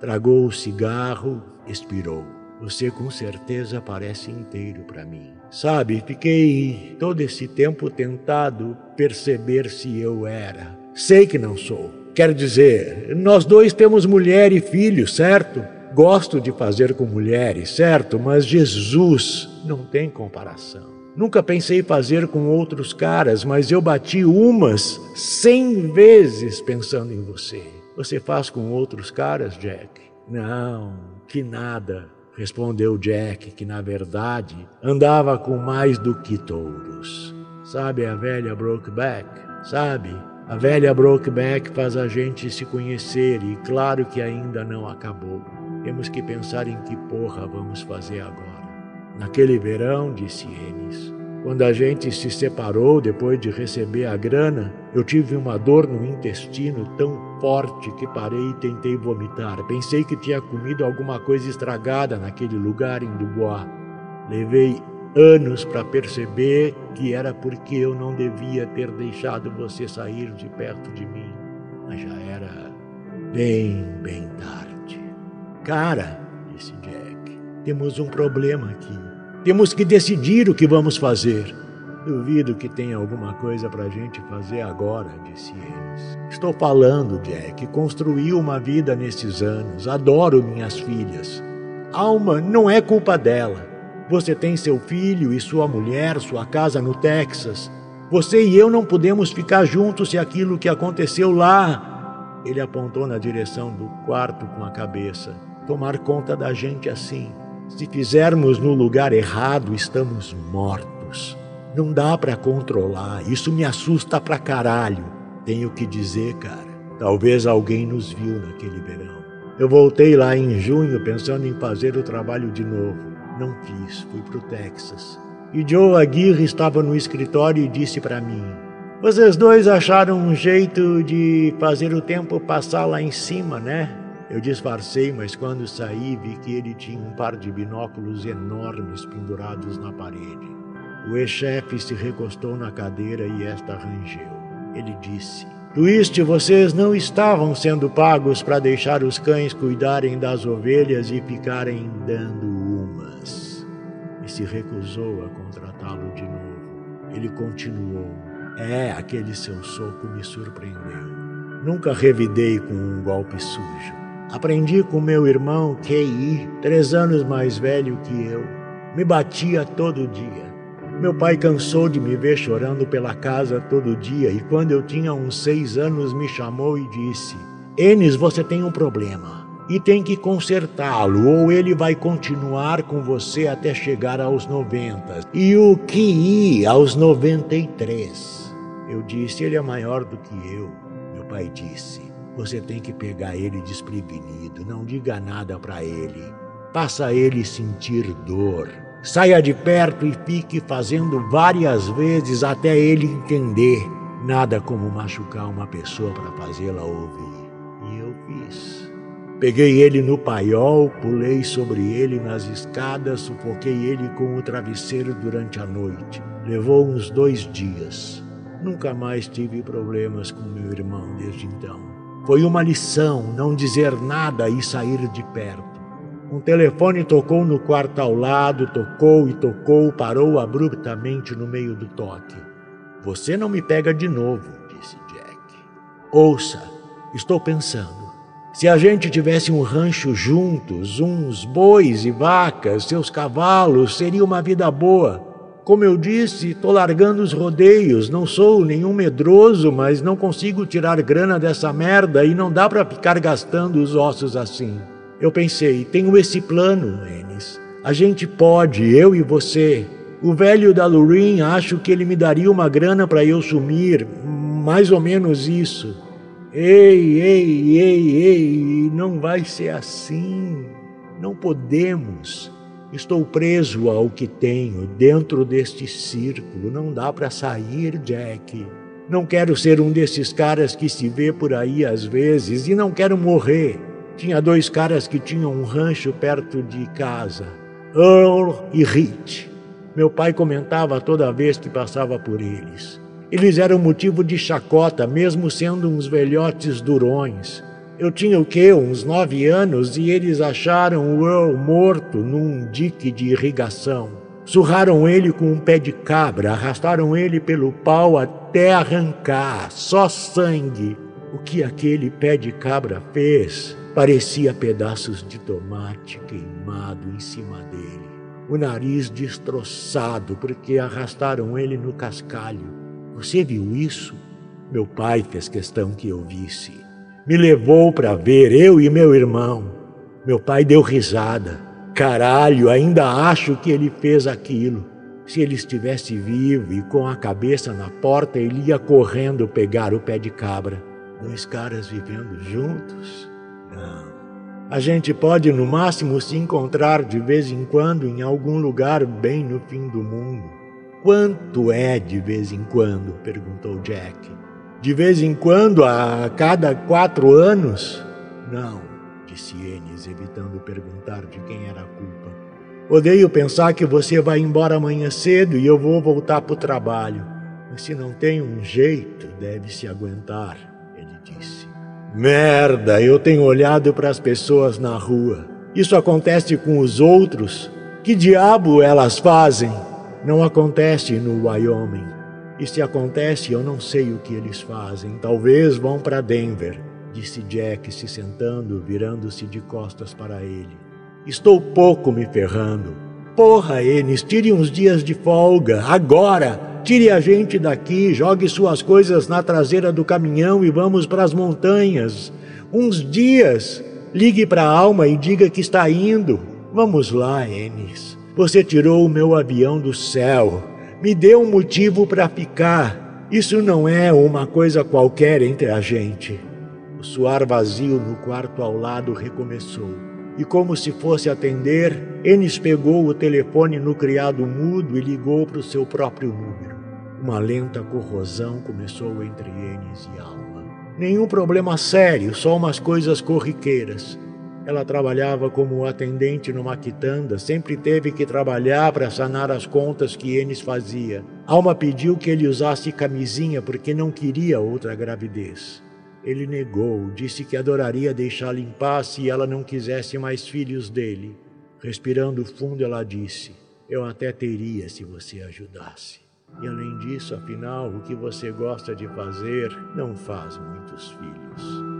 [SPEAKER 2] Tragou o cigarro, expirou. Você com certeza parece inteiro para mim. Sabe, fiquei todo esse tempo tentado perceber se eu era. Sei que não sou. Quer dizer, nós dois temos mulher e filho, certo? Gosto de fazer com mulheres, certo? Mas Jesus não tem comparação. Nunca pensei fazer com outros caras, mas eu bati umas cem vezes pensando em você. Você faz com outros caras, Jack? Não, que nada respondeu Jack, que na verdade andava com mais do que touros. Sabe a velha Brokeback? Sabe? A velha Brokeback faz a gente se conhecer e claro que ainda não acabou. Temos que pensar em que porra vamos fazer agora. Naquele verão, disse Enes, Quando a gente se separou depois de receber a grana, eu tive uma dor no intestino tão forte que parei e tentei vomitar. Pensei que tinha comido alguma coisa estragada naquele lugar em Dubois. Levei anos para perceber que era porque eu não devia ter deixado você sair de perto de mim. Mas já era bem, bem tarde. Cara, disse Jack, temos um problema aqui. Temos que decidir o que vamos fazer. Duvido que tenha alguma coisa para a gente fazer agora, disse eles. Estou falando, Jack. Construí uma vida nesses anos. Adoro minhas filhas. Alma não é culpa dela. Você tem seu filho e sua mulher, sua casa no Texas. Você e eu não podemos ficar juntos se aquilo que aconteceu lá. Ele apontou na direção do quarto com a cabeça. Tomar conta da gente assim. Se fizermos no lugar errado, estamos mortos. Não dá para controlar. Isso me assusta pra caralho. Tenho que dizer, cara. Talvez alguém nos viu naquele verão. Eu voltei lá em junho pensando em fazer o trabalho de novo. Não fiz, fui pro Texas. E Joe Aguirre estava no escritório e disse para mim: Vocês dois acharam um jeito de fazer o tempo passar lá em cima, né? Eu disfarcei, mas quando saí vi que ele tinha um par de binóculos enormes pendurados na parede. O ex-chefe se recostou na cadeira e esta rangeu. Ele disse: Twist, vocês não estavam sendo pagos para deixar os cães cuidarem das ovelhas e ficarem dando umas. E se recusou a contratá-lo de novo. Ele continuou: É, aquele seu soco me surpreendeu. Nunca revidei com um golpe sujo. Aprendi com meu irmão Kei, três anos mais velho que eu. Me batia todo dia. Meu pai cansou de me ver chorando pela casa todo dia e quando eu tinha uns seis anos me chamou e disse: Enes, você tem um problema e tem que consertá-lo ou ele vai continuar com você até chegar aos 90 e o Ki aos 93. Eu disse: ele é maior do que eu. Meu pai disse: você tem que pegar ele desprevenido, não diga nada para ele. Faça ele sentir dor. Saia de perto e fique fazendo várias vezes até ele entender. Nada como machucar uma pessoa para fazê-la ouvir. E eu fiz. Peguei ele no paiol, pulei sobre ele nas escadas, sufoquei ele com o travesseiro durante a noite. Levou uns dois dias. Nunca mais tive problemas com meu irmão desde então. Foi uma lição não dizer nada e sair de perto. Um telefone tocou no quarto ao lado, tocou e tocou, parou abruptamente no meio do toque. Você não me pega de novo, disse Jack. Ouça, estou pensando. Se a gente tivesse um rancho juntos, uns bois e vacas, seus cavalos, seria uma vida boa. Como eu disse, estou largando os rodeios. Não sou nenhum medroso, mas não consigo tirar grana dessa merda e não dá para ficar gastando os ossos assim. Eu pensei, tenho esse plano, Enes. A gente pode, eu e você. O velho da Lurin, acho que ele me daria uma grana para eu sumir. Mais ou menos isso. Ei, ei, ei, ei, não vai ser assim. Não podemos. Estou preso ao que tenho dentro deste círculo. Não dá para sair, Jack. Não quero ser um desses caras que se vê por aí às vezes e não quero morrer. Tinha dois caras que tinham um rancho perto de casa, Earl e Rich. Meu pai comentava toda vez que passava por eles. Eles eram motivo de chacota, mesmo sendo uns velhotes durões. Eu tinha o quê? Uns nove anos e eles acharam o Earl morto num dique de irrigação. Surraram ele com um pé de cabra, arrastaram ele pelo pau até arrancar, só sangue. O que aquele pé de cabra fez parecia pedaços de tomate queimado em cima dele. O nariz destroçado porque arrastaram ele no cascalho. Você viu isso? Meu pai fez questão que eu visse me levou para ver, eu e meu irmão. Meu pai deu risada. Caralho, ainda acho que ele fez aquilo. Se ele estivesse vivo e com a cabeça na porta, ele ia correndo pegar o pé de cabra. Dois caras vivendo juntos? Não. A gente pode, no máximo, se encontrar de vez em quando em algum lugar bem no fim do mundo. Quanto é de vez em quando? perguntou Jack. De vez em quando, a cada quatro anos? Não, disse Ennis, evitando perguntar de quem era a culpa. Odeio pensar que você vai embora amanhã cedo e eu vou voltar para o trabalho. Mas se não tem um jeito, deve se aguentar, ele disse. Merda, eu tenho olhado para as pessoas na rua. Isso acontece com os outros? Que diabo elas fazem? Não acontece no Wyoming. E se acontece, eu não sei o que eles fazem. Talvez vão para Denver, disse Jack, se sentando, virando-se de costas para ele. Estou pouco me ferrando. Porra, Enes, tire uns dias de folga, agora! Tire a gente daqui, jogue suas coisas na traseira do caminhão e vamos para as montanhas. Uns dias. Ligue para a alma e diga que está indo. Vamos lá, Enes. Você tirou o meu avião do céu. Me deu um motivo para ficar. Isso não é uma coisa qualquer entre a gente. O suar vazio no quarto ao lado recomeçou. E como se fosse atender, Enes pegou o telefone no criado mudo e ligou para o seu próprio número. Uma lenta corrosão começou entre Enes e Alma. Nenhum problema sério, só umas coisas corriqueiras. Ela trabalhava como atendente numa quitanda, sempre teve que trabalhar para sanar as contas que Enes fazia. Alma pediu que ele usasse camisinha porque não queria outra gravidez. Ele negou, disse que adoraria deixá-la em paz se ela não quisesse mais filhos dele. Respirando fundo, ela disse: Eu até teria se você ajudasse. E além disso, afinal, o que você gosta de fazer não faz muitos filhos.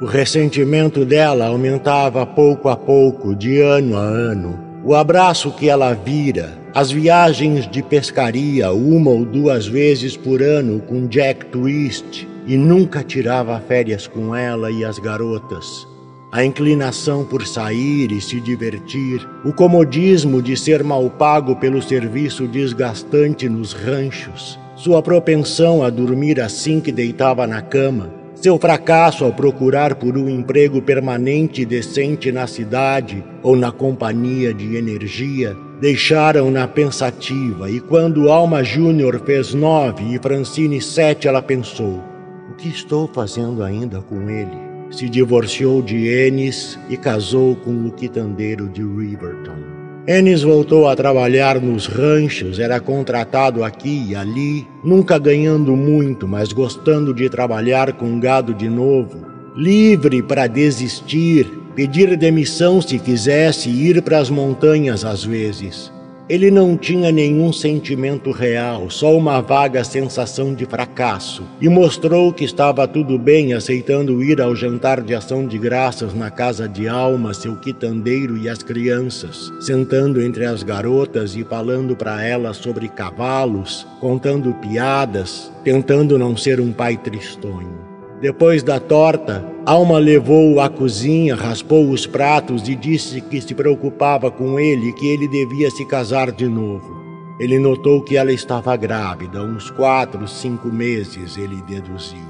[SPEAKER 2] O ressentimento dela aumentava pouco a pouco, de ano a ano. O abraço que ela vira, as viagens de pescaria uma ou duas vezes por ano com Jack Twist e nunca tirava férias com ela e as garotas. A inclinação por sair e se divertir, o comodismo de ser mal pago pelo serviço desgastante nos ranchos, sua propensão a dormir assim que deitava na cama, seu fracasso ao procurar por um emprego permanente e decente na cidade ou na companhia de energia deixaram-na pensativa, e quando Alma Júnior fez nove e Francine sete, ela pensou: o que estou fazendo ainda com ele? Se divorciou de Ennis e casou com o quitandeiro de Riverton. Ennis voltou a trabalhar nos ranchos, era contratado aqui e ali, nunca ganhando muito, mas gostando de trabalhar com gado de novo. Livre para desistir, pedir demissão se quisesse, ir para as montanhas às vezes. Ele não tinha nenhum sentimento real, só uma vaga sensação de fracasso, e mostrou que estava tudo bem aceitando ir ao jantar de ação de graças na casa de Alma, seu quitandeiro e as crianças, sentando entre as garotas e falando para elas sobre cavalos, contando piadas, tentando não ser um pai tristonho. Depois da torta, Alma levou-o à cozinha, raspou os pratos e disse que se preocupava com ele e que ele devia se casar de novo. Ele notou que ela estava grávida, uns quatro, cinco meses, ele deduziu.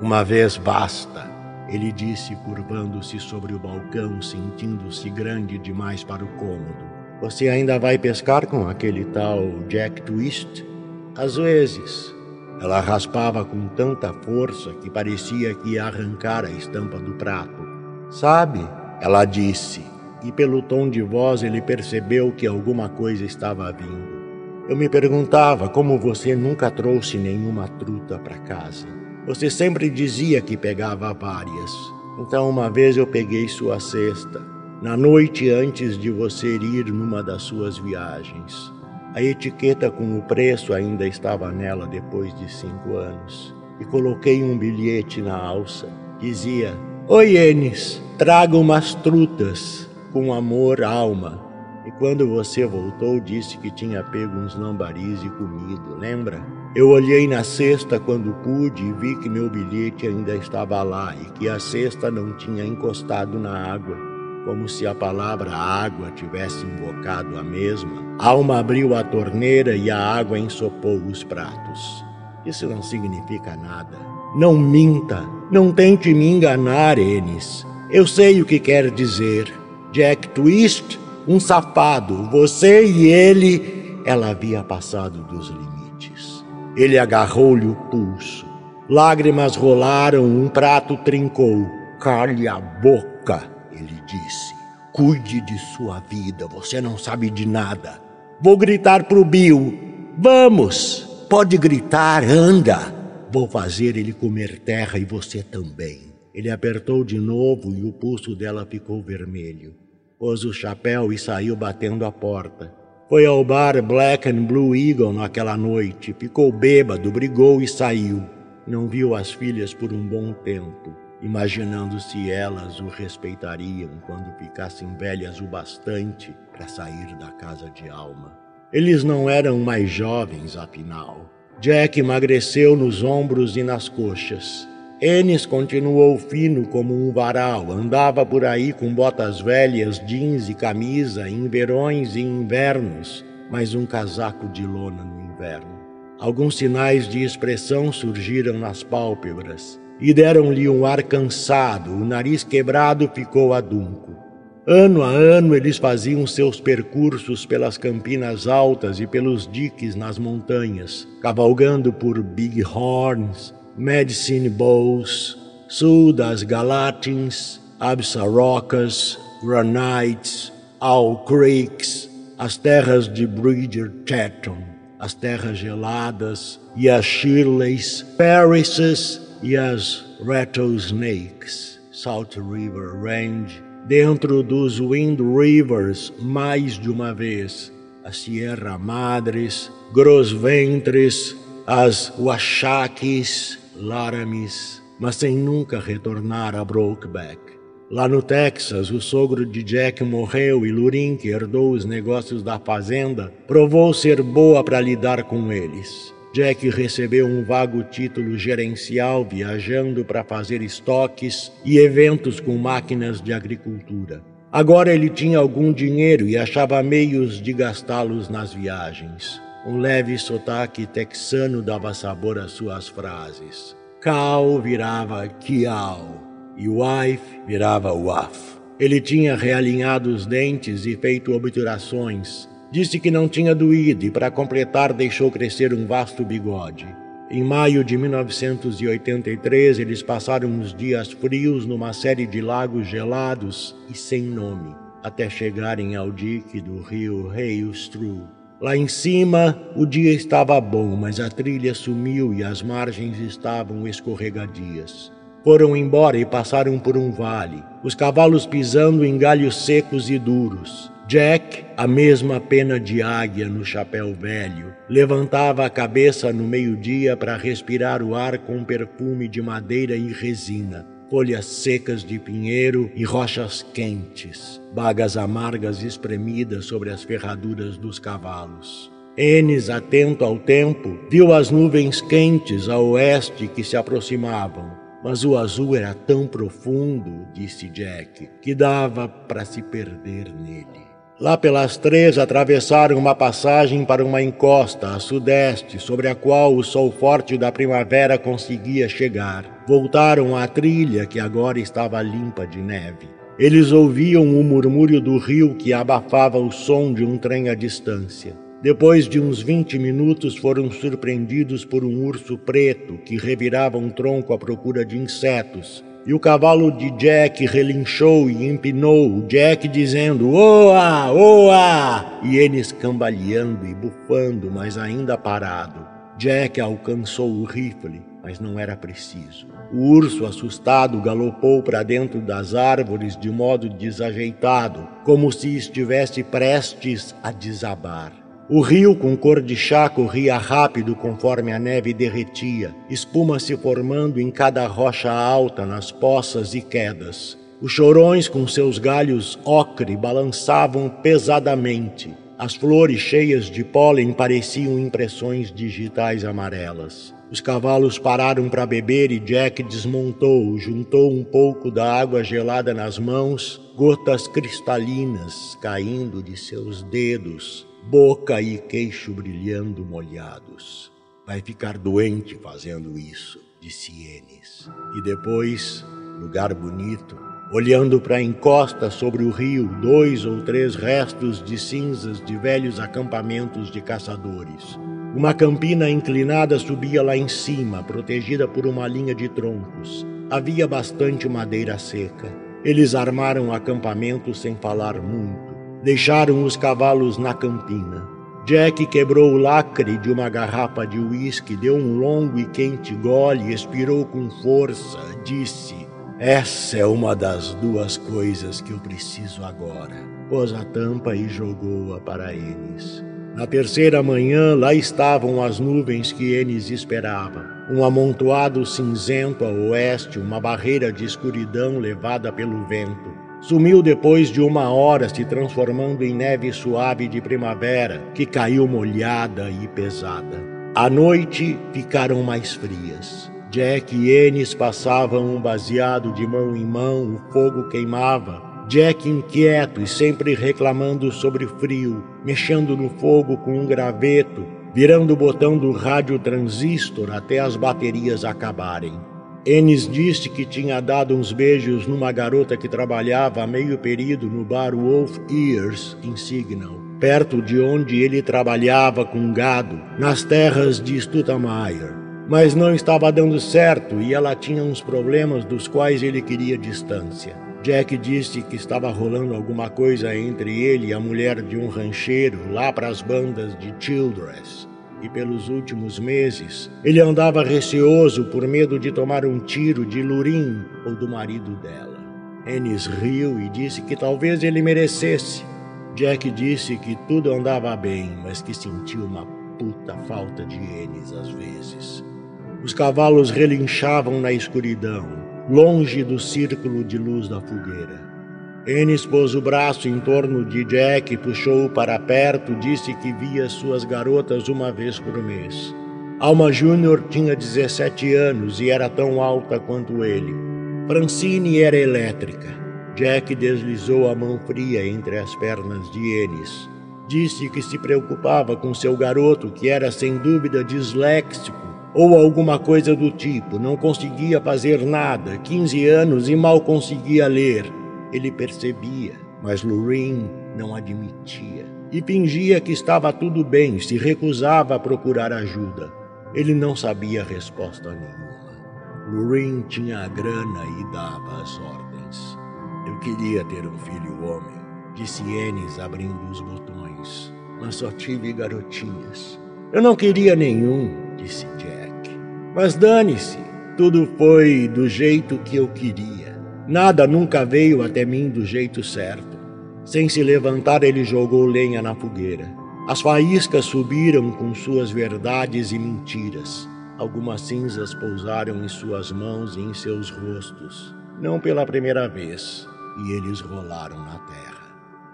[SPEAKER 2] Uma vez basta, ele disse, curvando-se sobre o balcão, sentindo-se grande demais para o cômodo. Você ainda vai pescar com aquele tal Jack Twist? Às vezes. Ela raspava com tanta força que parecia que ia arrancar a estampa do prato. Sabe? Ela disse, e pelo tom de voz ele percebeu que alguma coisa estava vindo. Eu me perguntava como você nunca trouxe nenhuma truta para casa. Você sempre dizia que pegava várias. Então, uma vez eu peguei sua cesta, na noite antes de você ir numa das suas viagens. A etiqueta com o preço ainda estava nela depois de cinco anos. E coloquei um bilhete na alça. Dizia: Oi, Enes, traga umas trutas, com amor, alma. E quando você voltou, disse que tinha pego uns lambaris e comido, lembra? Eu olhei na cesta quando pude e vi que meu bilhete ainda estava lá e que a cesta não tinha encostado na água como se a palavra água tivesse invocado a mesma, Alma abriu a torneira e a água ensopou os pratos. Isso não significa nada. Não minta, não tente me enganar, Enes. Eu sei o que quer dizer. Jack Twist, um safado, você e ele ela havia passado dos limites. Ele agarrou-lhe o pulso. Lágrimas rolaram, um prato trincou. Cale a boca, ele disse. Cuide de sua vida, você não sabe de nada. Vou gritar pro Bill. Vamos! Pode gritar, anda! Vou fazer ele comer terra e você também. Ele apertou de novo e o pulso dela ficou vermelho. Pôs o chapéu e saiu batendo a porta. Foi ao bar Black and Blue Eagle naquela noite, ficou bêbado, brigou e saiu. Não viu as filhas por um bom tempo, imaginando se elas o respeitariam quando ficassem velhas o bastante para sair da casa de alma. Eles não eram mais jovens, afinal. Jack emagreceu nos ombros e nas coxas. Ennis continuou fino como um varal, andava por aí com botas velhas, jeans e camisa, em verões e invernos, mas um casaco de lona no inverno. Alguns sinais de expressão surgiram nas pálpebras e deram-lhe um ar cansado, o nariz quebrado ficou adunco. Ano a ano eles faziam seus percursos pelas campinas altas e pelos diques nas montanhas, cavalgando por Big Horns, Medicine Bowls, sul das Galatins, Absarocas, Granites, Owl Creeks, as terras de Bridgerton, as terras geladas e as Shirleys, Paris's e as Rattlesnakes, Salt River Range, dentro dos Wind Rivers mais de uma vez, as Sierra Madres, Gros Ventres, as Washaques, Laramis, mas sem nunca retornar a Brokeback. Lá no Texas, o sogro de Jack morreu e Lurin, que herdou os negócios da fazenda, provou ser boa para lidar com eles. Jack recebeu um vago título gerencial viajando para fazer estoques e eventos com máquinas de agricultura. Agora ele tinha algum dinheiro e achava meios de gastá-los nas viagens. Um leve sotaque texano dava sabor às suas frases. Cal virava Kial e wife virava waf. Ele tinha realinhado os dentes e feito obturações. Disse que não tinha doído e, para completar, deixou crescer um vasto bigode. Em maio de 1983, eles passaram uns dias frios numa série de lagos gelados e sem nome, até chegarem ao dique do rio Heilstru. Lá em cima, o dia estava bom, mas a trilha sumiu e as margens estavam escorregadias. Foram embora e passaram por um vale, os cavalos pisando em galhos secos e duros. Jack, a mesma pena de águia no chapéu velho, levantava a cabeça no meio-dia para respirar o ar com perfume de madeira e resina folhas secas de pinheiro e rochas quentes, bagas amargas espremidas sobre as ferraduras dos cavalos. Enes, atento ao tempo, viu as nuvens quentes a oeste que se aproximavam, mas o azul era tão profundo, disse Jack, que dava para se perder nele. Lá pelas três atravessaram uma passagem para uma encosta a sudeste, sobre a qual o sol forte da primavera conseguia chegar. Voltaram à trilha que agora estava limpa de neve. Eles ouviam o murmúrio do rio que abafava o som de um trem à distância. Depois de uns vinte minutos, foram surpreendidos por um urso preto que revirava um tronco à procura de insetos e o cavalo de Jack relinchou e empinou, Jack dizendo: Oa, oa! E eles cambaleando e bufando, mas ainda parado. Jack alcançou o rifle, mas não era preciso. O urso, assustado, galopou para dentro das árvores de modo desajeitado, como se estivesse prestes a desabar. O rio com cor de chá corria rápido conforme a neve derretia, espuma se formando em cada rocha alta nas poças e quedas. Os chorões com seus galhos ocre balançavam pesadamente. As flores cheias de pólen pareciam impressões digitais amarelas. Os cavalos pararam para beber e Jack desmontou, juntou um pouco da água gelada nas mãos, gotas cristalinas caindo de seus dedos, boca e queixo brilhando molhados. Vai ficar doente fazendo isso, disse Enes. E depois, lugar bonito, olhando para a encosta sobre o rio, dois ou três restos de cinzas de velhos acampamentos de caçadores. Uma campina inclinada subia lá em cima, protegida por uma linha de troncos. Havia bastante madeira seca. Eles armaram o acampamento sem falar muito. Deixaram os cavalos na campina. Jack quebrou o lacre de uma garrafa de uísque, deu um longo e quente gole, expirou com força, disse: essa é uma das duas coisas que eu preciso agora. Pôs a tampa e jogou-a para eles. Na terceira manhã, lá estavam as nuvens que Enes esperava. Um amontoado cinzento a oeste, uma barreira de escuridão levada pelo vento. Sumiu depois de uma hora, se transformando em neve suave de primavera, que caiu molhada e pesada. À noite, ficaram mais frias. Jack e Ennis passavam um baseado de mão em mão, o fogo queimava. Jack inquieto e sempre reclamando sobre frio, mexendo no fogo com um graveto, virando o botão do rádio transistor até as baterias acabarem. Ennis disse que tinha dado uns beijos numa garota que trabalhava a meio período no bar Wolf Ears, em Signal, perto de onde ele trabalhava com gado, nas terras de Stuttermeyer mas não estava dando certo e ela tinha uns problemas dos quais ele queria distância. Jack disse que estava rolando alguma coisa entre ele e a mulher de um rancheiro lá para as bandas de Childress. E pelos últimos meses, ele andava receoso por medo de tomar um tiro de Lurim ou do marido dela. Ennis riu e disse que talvez ele merecesse. Jack disse que tudo andava bem, mas que sentia uma puta falta de Ennis às vezes. Os cavalos relinchavam na escuridão, longe do círculo de luz da fogueira. Ennis pôs o braço em torno de Jack, puxou-o para perto, disse que via suas garotas uma vez por mês. Alma Júnior tinha 17 anos e era tão alta quanto ele. Francine era elétrica. Jack deslizou a mão fria entre as pernas de Ennis. Disse que se preocupava com seu garoto, que era sem dúvida disléxico ou alguma coisa do tipo. Não conseguia fazer nada, 15 anos e mal conseguia ler. Ele percebia, mas Lorraine não admitia. E fingia que estava tudo bem, se recusava a procurar ajuda. Ele não sabia resposta nenhuma. Lorraine tinha a grana e dava as ordens. Eu queria ter um filho homem, disse Ennis abrindo os botões, mas só tive garotinhas. Eu não queria nenhum, disse Jack. Mas dane-se, tudo foi do jeito que eu queria. Nada nunca veio até mim do jeito certo. Sem se levantar, ele jogou lenha na fogueira. As faíscas subiram com suas verdades e mentiras. Algumas cinzas pousaram em suas mãos e em seus rostos, não pela primeira vez, e eles rolaram na terra.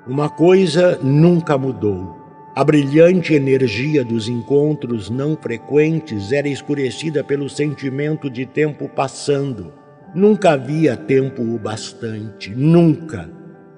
[SPEAKER 2] Uma coisa nunca mudou a brilhante energia dos encontros não frequentes era escurecida pelo sentimento de tempo passando. Nunca havia tempo o bastante, nunca.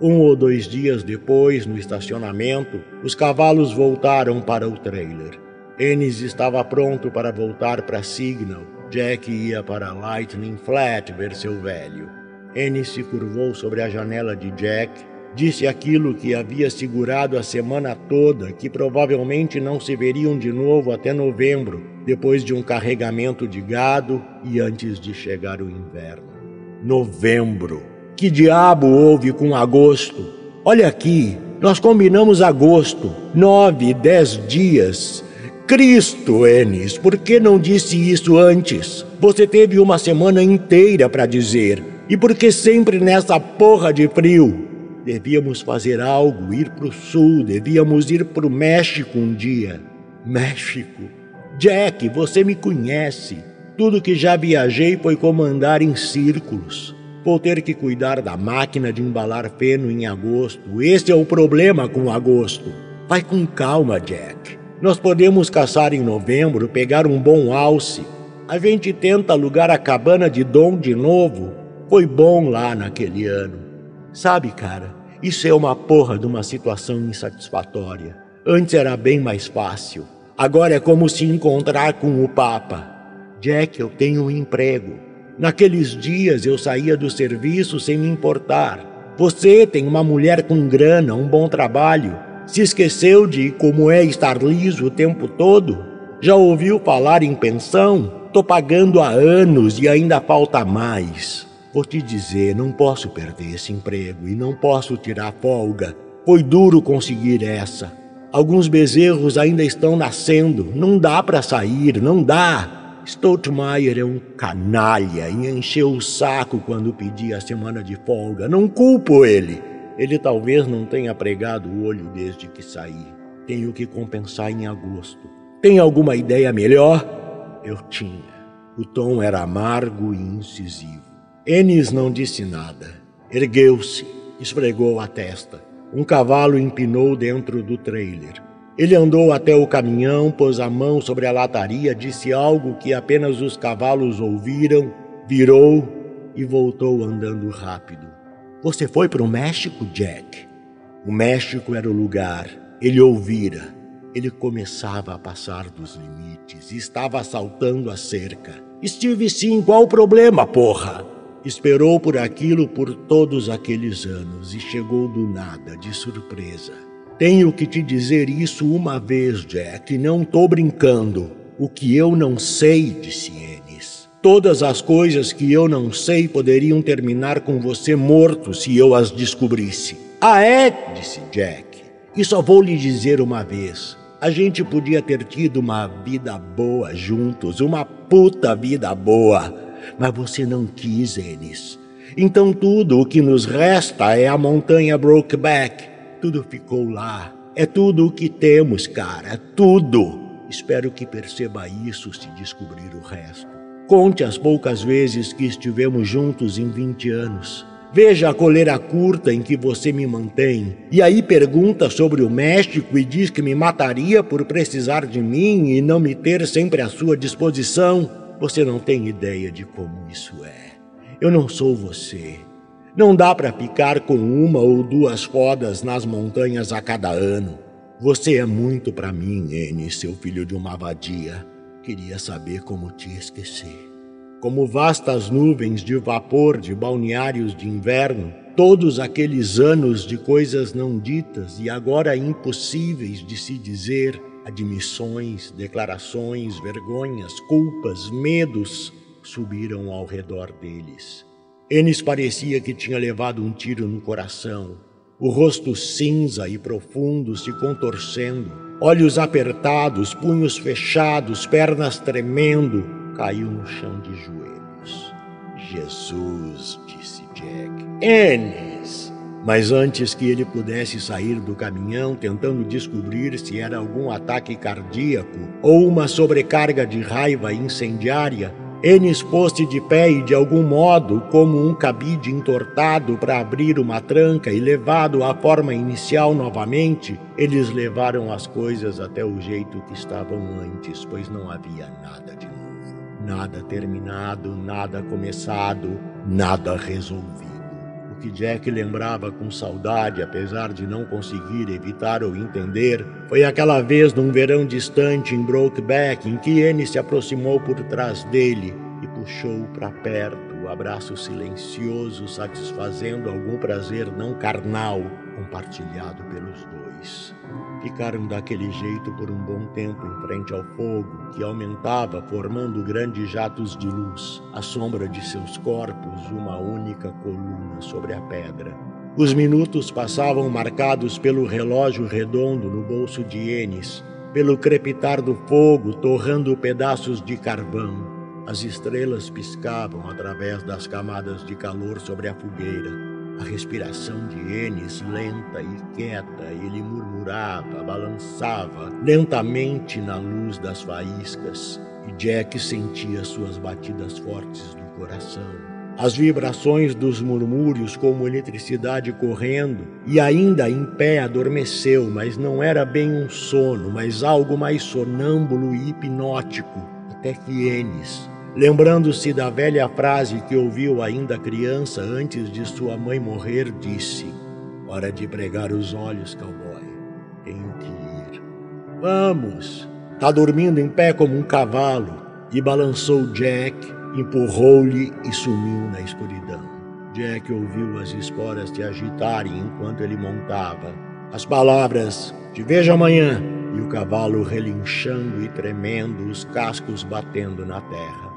[SPEAKER 2] Um ou dois dias depois, no estacionamento, os cavalos voltaram para o trailer. Ennis estava pronto para voltar para Signal. Jack ia para Lightning Flat ver seu velho. Ennis se curvou sobre a janela de Jack Disse aquilo que havia segurado a semana toda, que provavelmente não se veriam de novo até novembro, depois de um carregamento de gado e antes de chegar o inverno. Novembro. Que diabo houve com agosto? Olha aqui, nós combinamos agosto, nove, dez dias. Cristo, Enes, por que não disse isso antes? Você teve uma semana inteira para dizer. E por que sempre nessa porra de frio? Devíamos fazer algo, ir para o sul, devíamos ir para o México um dia. México. Jack, você me conhece. Tudo que já viajei foi comandar em círculos. Vou ter que cuidar da máquina de embalar feno em agosto. Esse é o problema com agosto. Vai com calma, Jack. Nós podemos caçar em novembro, pegar um bom alce. A gente tenta alugar a cabana de Dom de novo. Foi bom lá naquele ano. Sabe, cara, isso é uma porra de uma situação insatisfatória. Antes era bem mais fácil. Agora é como se encontrar com o Papa. Jack, eu tenho um emprego. Naqueles dias eu saía do serviço sem me importar. Você tem uma mulher com grana, um bom trabalho. Se esqueceu de como é estar liso o tempo todo? Já ouviu falar em pensão? Tô pagando há anos e ainda falta mais. Vou te dizer, não posso perder esse emprego e não posso tirar folga. Foi duro conseguir essa. Alguns bezerros ainda estão nascendo. Não dá para sair, não dá. Stoutmaier é um canalha e encheu o saco quando pedi a semana de folga. Não culpo ele. Ele talvez não tenha pregado o olho desde que saí. Tenho que compensar em agosto. Tem alguma ideia melhor? Eu tinha. O tom era amargo e incisivo. Enes não disse nada. Ergueu-se, esfregou a testa. Um cavalo empinou dentro do trailer. Ele andou até o caminhão, pôs a mão sobre a lataria, disse algo que apenas os cavalos ouviram, virou e voltou andando rápido. Você foi para o México, Jack? O México era o lugar. Ele ouvira. Ele começava a passar dos limites estava saltando a cerca. Estive sim, qual o problema, porra? Esperou por aquilo por todos aqueles anos e chegou do nada, de surpresa. Tenho que te dizer isso uma vez, Jack, não tô brincando. O que eu não sei, disse Ennis. Todas as coisas que eu não sei poderiam terminar com você morto se eu as descobrisse. Ah, é? disse Jack. E só vou lhe dizer uma vez. A gente podia ter tido uma vida boa juntos, uma puta vida boa. Mas você não quis, Ennis. Então tudo o que nos resta é a montanha Brokeback tudo ficou lá. É tudo o que temos, cara. Tudo. Espero que perceba isso se descobrir o resto. Conte as poucas vezes que estivemos juntos em 20 anos. Veja a coleira curta em que você me mantém. E aí pergunta sobre o México e diz que me mataria por precisar de mim e não me ter sempre à sua disposição. Você não tem ideia de como isso é. Eu não sou você. Não dá para ficar com uma ou duas fodas nas montanhas a cada ano. Você é muito para mim, N, seu filho de uma vadia. Queria saber como te esquecer. Como vastas nuvens de vapor de balneários de inverno, todos aqueles anos de coisas não ditas e agora impossíveis de se dizer, admissões, declarações, vergonhas, culpas, medos, subiram ao redor deles. Enes parecia que tinha levado um tiro no coração, o rosto cinza e profundo se contorcendo, olhos apertados, punhos fechados, pernas tremendo, caiu no chão de joelhos. Jesus, disse Jack. Enes! Mas antes que ele pudesse sair do caminhão, tentando descobrir se era algum ataque cardíaco ou uma sobrecarga de raiva incendiária, Enes pôs-se de pé e, de algum modo, como um cabide entortado para abrir uma tranca e levado à forma inicial novamente, eles levaram as coisas até o jeito que estavam antes, pois não havia nada de novo. Nada terminado, nada começado, nada resolvido. Que Jack lembrava com saudade, apesar de não conseguir evitar ou entender, foi aquela vez num verão distante em Brokeback em que Anne se aproximou por trás dele e puxou para perto, o abraço silencioso satisfazendo algum prazer não carnal compartilhado pelos dois. Ficaram daquele jeito por um bom tempo em frente ao fogo, que aumentava, formando grandes jatos de luz, à sombra de seus corpos, uma única coluna sobre a pedra. Os minutos passavam marcados pelo relógio redondo no bolso de Enes, pelo crepitar do fogo torrando pedaços de carvão. As estrelas piscavam através das camadas de calor sobre a fogueira. A respiração de Enes lenta e quieta, ele murmurava, balançava lentamente na luz das faíscas, e Jack sentia suas batidas fortes do coração. As vibrações dos murmúrios como eletricidade correndo, e ainda em pé adormeceu, mas não era bem um sono, mas algo mais sonâmbulo e hipnótico, até que Enes, Lembrando-se da velha frase que ouviu ainda criança antes de sua mãe morrer, disse: Hora de pregar os olhos, cowboy. Tenho que ir. Vamos! Tá dormindo em pé como um cavalo. E balançou Jack, empurrou-lhe e sumiu na escuridão. Jack ouviu as esporas se agitarem enquanto ele montava. As palavras te vejo amanhã e o cavalo relinchando e tremendo, os cascos batendo na terra.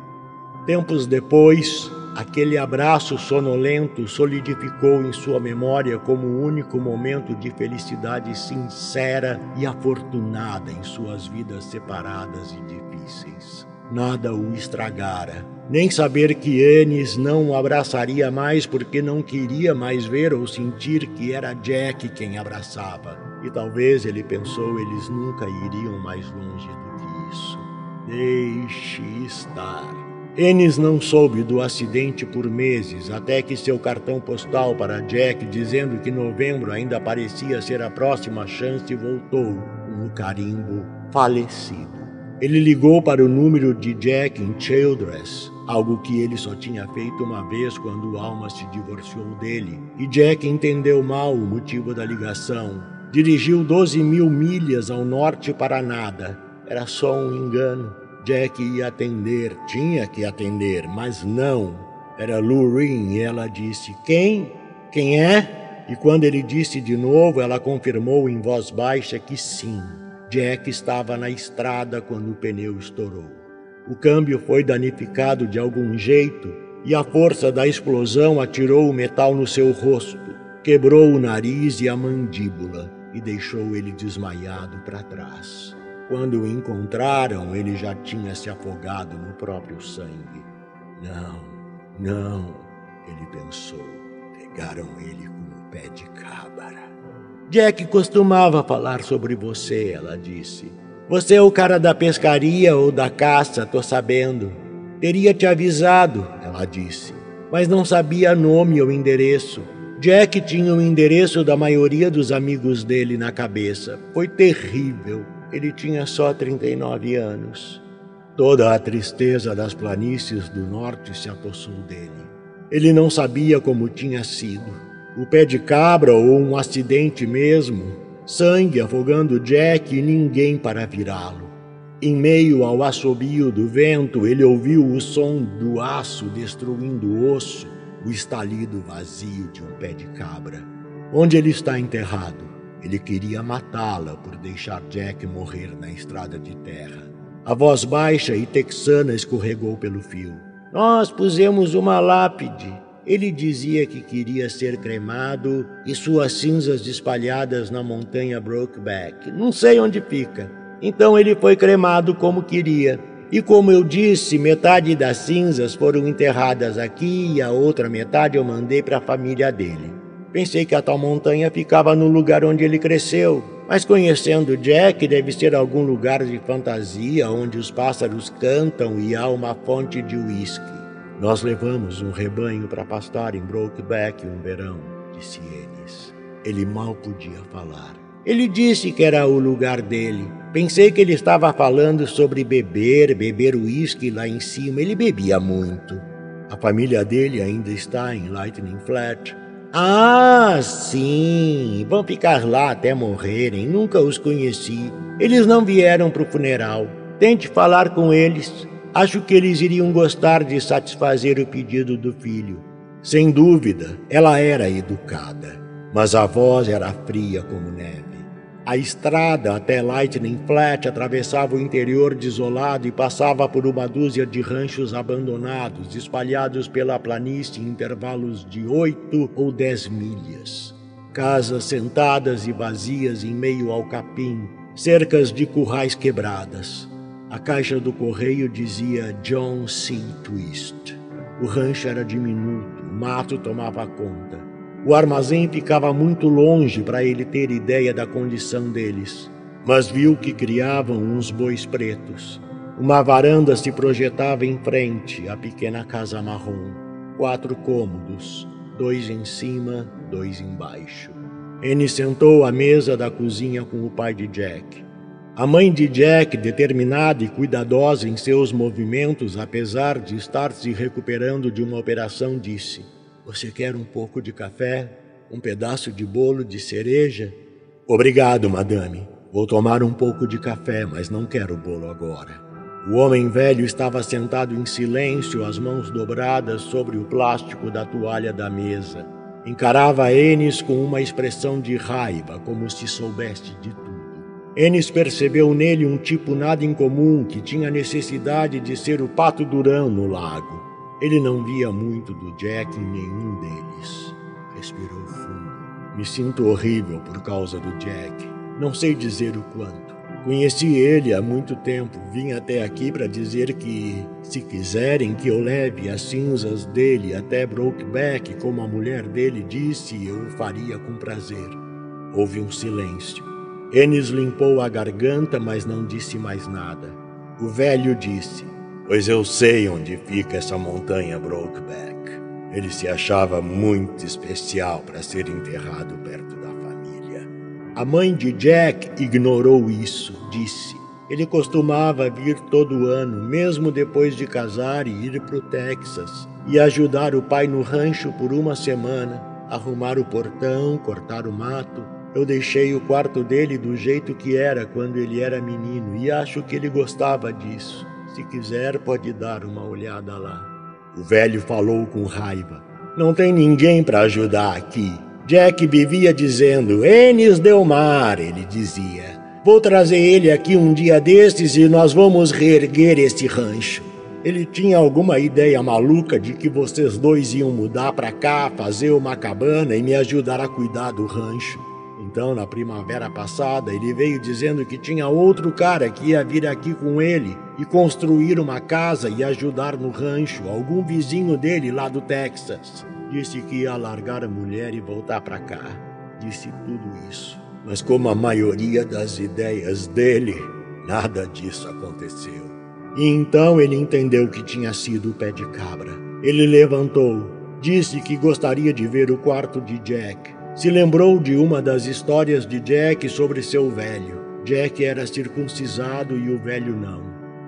[SPEAKER 2] Tempos depois, aquele abraço sonolento solidificou em sua memória como o único momento de felicidade sincera e afortunada em suas vidas separadas e difíceis. Nada o estragara, nem saber que Ennis não o abraçaria mais porque não queria mais ver ou sentir que era Jack quem abraçava. E talvez ele pensou eles nunca iriam mais longe do que isso. Deixe estar. Ennis não soube do acidente por meses, até que seu cartão postal para Jack dizendo que novembro ainda parecia ser a próxima chance voltou com o carimbo falecido. Ele ligou para o número de Jack em Childress, algo que ele só tinha feito uma vez quando Alma se divorciou dele, e Jack entendeu mal o motivo da ligação. Dirigiu 12 mil milhas ao norte para nada. Era só um engano. Jack ia atender, tinha que atender, mas não. Era Lou Rin e ela disse: Quem? Quem é? E quando ele disse de novo, ela confirmou em voz baixa que sim. Jack estava na estrada quando o pneu estourou. O câmbio foi danificado de algum jeito e a força da explosão atirou o metal no seu rosto, quebrou o nariz e a mandíbula e deixou ele desmaiado para trás. Quando o encontraram, ele já tinha se afogado no próprio sangue. Não, não, ele pensou. Pegaram ele com o pé de cabra. Jack costumava falar sobre você, ela disse. Você é o cara da pescaria ou da caça, tô sabendo. Teria te avisado, ela disse, mas não sabia nome ou endereço. Jack tinha o endereço da maioria dos amigos dele na cabeça. Foi terrível. Ele tinha só 39 anos. Toda a tristeza das planícies do norte se apossou dele. Ele não sabia como tinha sido. O pé de cabra ou um acidente mesmo sangue afogando Jack e ninguém para virá-lo. Em meio ao assobio do vento, ele ouviu o som do aço destruindo o osso, o estalido vazio de um pé de cabra. Onde ele está enterrado? Ele queria matá-la por deixar Jack morrer na estrada de terra. A voz baixa e texana escorregou pelo fio. Nós pusemos uma lápide. Ele dizia que queria ser cremado e suas cinzas espalhadas na montanha Brokeback. Não sei onde fica. Então ele foi cremado como queria. E como eu disse, metade das cinzas foram enterradas aqui e a outra metade eu mandei para a família dele. Pensei que a tal montanha ficava no lugar onde ele cresceu, mas conhecendo Jack, deve ser algum lugar de fantasia onde os pássaros cantam e há uma fonte de uísque. Nós levamos um rebanho para pastar em Brokeback um verão, disse Ennis. Ele mal podia falar. Ele disse que era o lugar dele. Pensei que ele estava falando sobre beber, beber uísque lá em cima. Ele bebia muito. A família dele ainda está em Lightning Flat. Ah, sim! Vão ficar lá até morrerem. Nunca os conheci. Eles não vieram para o funeral. Tente falar com eles. Acho que eles iriam gostar de satisfazer o pedido do filho. Sem dúvida, ela era educada, mas a voz era fria como neve. A estrada até Lightning Flat atravessava o interior desolado e passava por uma dúzia de ranchos abandonados, espalhados pela planície em intervalos de oito ou dez milhas. Casas sentadas e vazias em meio ao capim, cercas de currais quebradas. A caixa do correio dizia John C. Twist. O rancho era diminuto, o mato tomava conta. O armazém ficava muito longe para ele ter ideia da condição deles, mas viu que criavam uns bois pretos. Uma varanda se projetava em frente à pequena casa marrom. Quatro cômodos, dois em cima, dois embaixo. Anne sentou à mesa da cozinha com o pai de Jack. A mãe de Jack, determinada e cuidadosa em seus movimentos, apesar de estar se recuperando de uma operação, disse: Você quer um pouco de café? Um pedaço de bolo de cereja? Obrigado, madame. Vou tomar um pouco de café, mas não quero bolo agora. O homem velho estava sentado em silêncio, as mãos dobradas sobre o plástico da toalha da mesa. Encarava Enes com uma expressão de raiva, como se soubesse de tudo. Enes percebeu nele um tipo nada incomum que tinha necessidade de ser o pato durão no lago. Ele não via muito do Jack em nenhum deles. Respirou fundo. Me sinto horrível por causa do Jack. Não sei dizer o quanto. Conheci ele há muito tempo. Vim até aqui para dizer que, se quiserem que eu leve as cinzas dele até Brokeback, como a mulher dele disse, eu faria com prazer. Houve um silêncio. Enes limpou a garganta, mas não disse mais nada. O velho disse: Pois eu sei onde fica essa montanha Brokeback. Ele se achava muito especial para ser enterrado perto a mãe de Jack ignorou isso, disse. Ele costumava vir todo ano, mesmo depois de casar e ir para o Texas, e ajudar o pai no rancho por uma semana, arrumar o portão, cortar o mato. Eu deixei o quarto dele do jeito que era quando ele era menino e acho que ele gostava disso. Se quiser, pode dar uma olhada lá. O velho falou com raiva. Não tem ninguém para ajudar aqui. Jack vivia dizendo: Enes Delmar, ele dizia. Vou trazer ele aqui um dia destes e nós vamos reerguer este rancho. Ele tinha alguma ideia maluca de que vocês dois iam mudar para cá, fazer uma cabana e me ajudar a cuidar do rancho. Então, na primavera passada, ele veio dizendo que tinha outro cara que ia vir aqui com ele e construir uma casa e ajudar no rancho, algum vizinho dele lá do Texas. Disse que ia largar a mulher e voltar para cá. Disse tudo isso. Mas, como a maioria das ideias dele, nada disso aconteceu. E então ele entendeu que tinha sido o pé de cabra. Ele levantou, disse que gostaria de ver o quarto de Jack. Se lembrou de uma das histórias de Jack sobre seu velho. Jack era circuncisado e o velho não.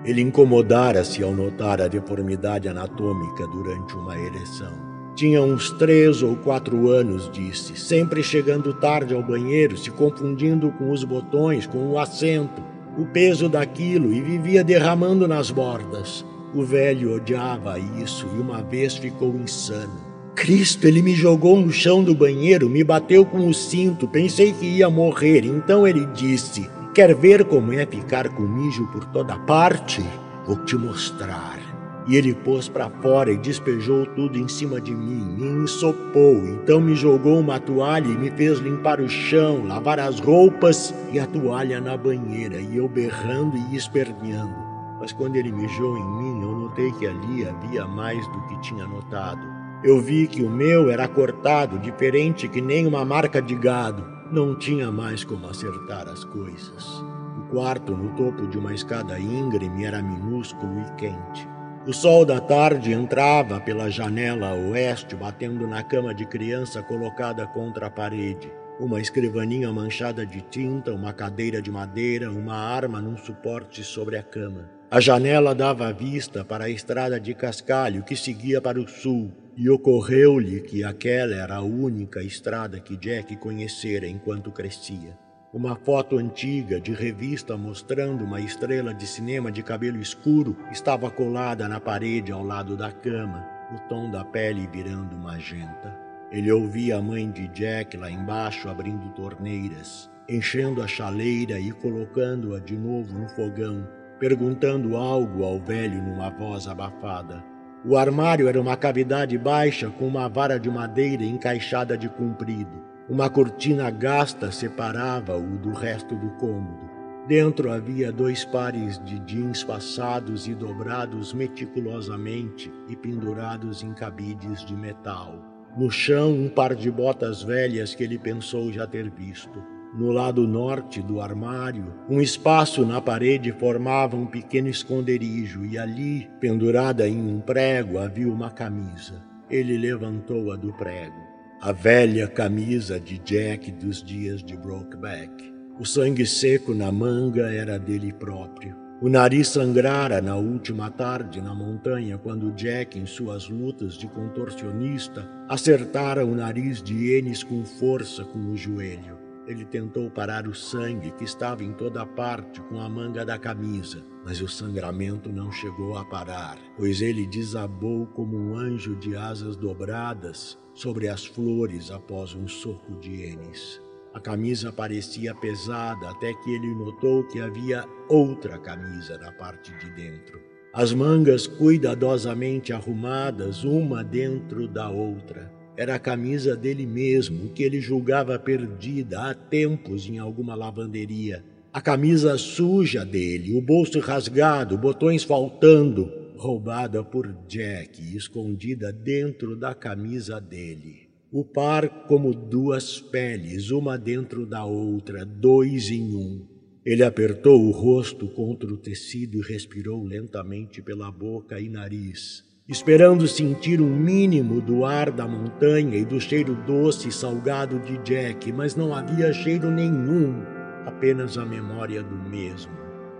[SPEAKER 2] Ele incomodara-se ao notar a deformidade anatômica durante uma ereção. Tinha uns três ou quatro anos, disse, sempre chegando tarde ao banheiro, se confundindo com os botões, com o assento, o peso daquilo e vivia derramando nas bordas. O velho odiava isso e uma vez ficou insano. Cristo, ele me jogou no chão do banheiro, me bateu com o cinto, pensei que ia morrer, então ele disse: Quer ver como é ficar com mijo por toda parte? Vou te mostrar. E ele pôs para fora e despejou tudo em cima de mim, me ensopou, então me jogou uma toalha e me fez limpar o chão, lavar as roupas e a toalha na banheira, e eu berrando e esperneando. Mas quando ele mijou em mim, eu notei que ali havia mais do que tinha notado. Eu vi que o meu era cortado, diferente que nem uma marca de gado. Não tinha mais como acertar as coisas. O quarto, no topo de uma escada íngreme, era minúsculo e quente. O sol da tarde entrava pela janela oeste, batendo na cama de criança colocada contra a parede. Uma escrivaninha manchada de tinta, uma cadeira de madeira, uma arma num suporte sobre a cama. A janela dava vista para a estrada de cascalho que seguia para o sul, e ocorreu-lhe que aquela era a única estrada que Jack conhecera enquanto crescia. Uma foto antiga de revista mostrando uma estrela de cinema de cabelo escuro estava colada na parede ao lado da cama, o tom da pele virando magenta. Ele ouvia a mãe de Jack lá embaixo abrindo torneiras, enchendo a chaleira e colocando-a de novo no fogão, perguntando algo ao velho numa voz abafada. O armário era uma cavidade baixa com uma vara de madeira encaixada de comprido. Uma cortina gasta separava-o do resto do cômodo. Dentro havia dois pares de jeans passados e dobrados meticulosamente e pendurados em cabides de metal. No chão, um par de botas velhas que ele pensou já ter visto. No lado norte do armário, um espaço na parede formava um pequeno esconderijo e ali, pendurada em um prego, havia uma camisa. Ele levantou-a do prego a velha camisa de Jack dos dias de Brokeback. O sangue seco na manga era dele próprio. O nariz sangrara na última tarde na montanha quando Jack, em suas lutas de contorcionista, acertara o nariz de Enes com força com o joelho. Ele tentou parar o sangue que estava em toda parte com a manga da camisa, mas o sangramento não chegou a parar, pois ele desabou como um anjo de asas dobradas sobre as flores após um soco de Enes. A camisa parecia pesada até que ele notou que havia outra camisa na parte de dentro. As mangas cuidadosamente arrumadas, uma dentro da outra. Era a camisa dele mesmo, que ele julgava perdida há tempos em alguma lavanderia. A camisa suja dele, o bolso rasgado, botões faltando, roubada por Jack e escondida dentro da camisa dele. O par como duas peles, uma dentro da outra, dois em um. Ele apertou o rosto contra o tecido e respirou lentamente pela boca e nariz esperando sentir um mínimo do ar da montanha e do cheiro doce e salgado de Jack, mas não havia cheiro nenhum, apenas a memória do mesmo.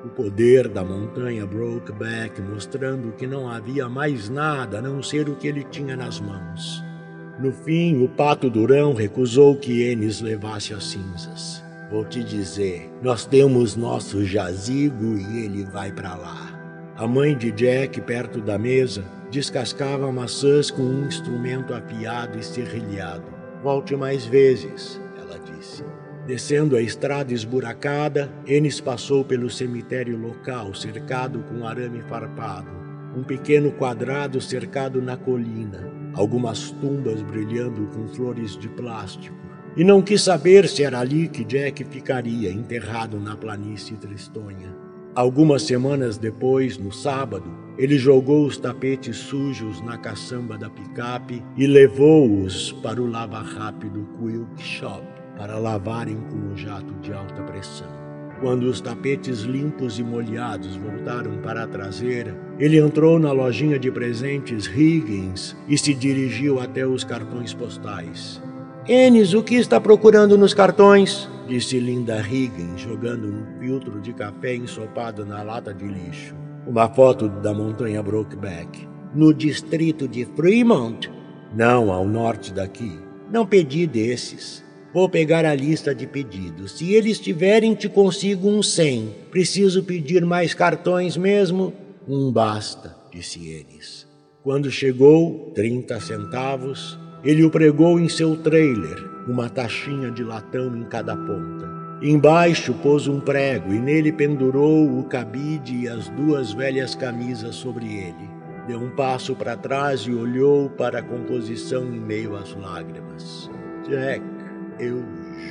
[SPEAKER 2] O poder da montanha Brokeback mostrando que não havia mais nada a não ser o que ele tinha nas mãos. No fim, o pato durão recusou que Enes levasse as cinzas. Vou te dizer, nós temos nosso jazigo e ele vai para lá. A mãe de Jack, perto da mesa, descascava maçãs com um instrumento afiado e serrilhado. Volte mais vezes, ela disse. Descendo a estrada esburacada, Enes passou pelo cemitério local, cercado com arame farpado. Um pequeno quadrado cercado na colina, algumas tumbas brilhando com flores de plástico. E não quis saber se era ali que Jack ficaria enterrado na planície tristonha. Algumas semanas depois, no sábado, ele jogou os tapetes sujos na caçamba da picape e levou-os para o lava-rápido Quick Shop para lavarem com um jato de alta pressão. Quando os tapetes limpos e molhados voltaram para a traseira, ele entrou na lojinha de presentes Higgins e se dirigiu até os cartões postais. Enes, o que está procurando nos cartões? disse Linda Higgins, jogando um filtro de café ensopado na lata de lixo. Uma foto da montanha Brokeback. No distrito de Fremont? Não, ao norte daqui. Não pedi desses. Vou pegar a lista de pedidos. Se eles tiverem, te consigo um cem. Preciso pedir mais cartões mesmo? Um basta, disse eles. Quando chegou, trinta centavos, ele o pregou em seu trailer, uma taxinha de latão em cada ponta. Embaixo pôs um prego e nele pendurou o cabide e as duas velhas camisas sobre ele. Deu um passo para trás e olhou para a composição em meio às lágrimas. Jack, eu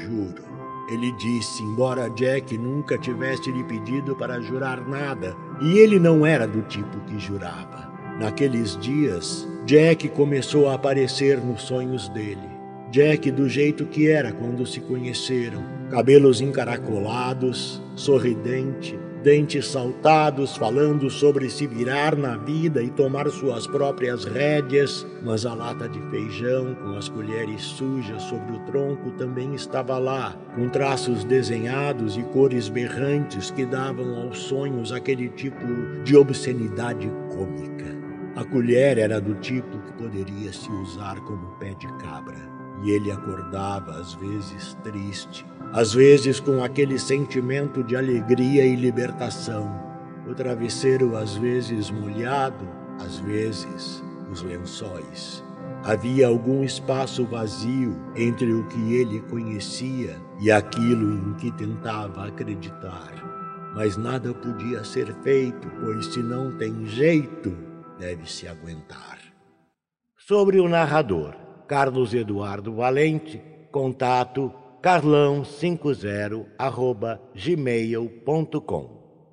[SPEAKER 2] juro. Ele disse, embora Jack nunca tivesse lhe pedido para jurar nada, e ele não era do tipo que jurava. Naqueles dias, Jack começou a aparecer nos sonhos dele. Jack do jeito que era quando se conheceram, cabelos encaracolados, sorridente, dentes saltados, falando sobre se virar na vida e tomar suas próprias rédeas, mas a lata de feijão com as colheres sujas sobre o tronco também estava lá, com traços desenhados e cores berrantes que davam aos sonhos aquele tipo de obscenidade cômica. A colher era do tipo que poderia se usar como pé de cabra, e ele acordava às vezes triste, às vezes com aquele sentimento de alegria e libertação. O travesseiro às vezes molhado, às vezes os lençóis. Havia algum espaço vazio entre o que ele conhecia e aquilo em que tentava acreditar. Mas nada podia ser feito, pois se não tem jeito, deve se aguentar.
[SPEAKER 1] Sobre o narrador, Carlos Eduardo Valente, contato carlão50 arroba gmail.com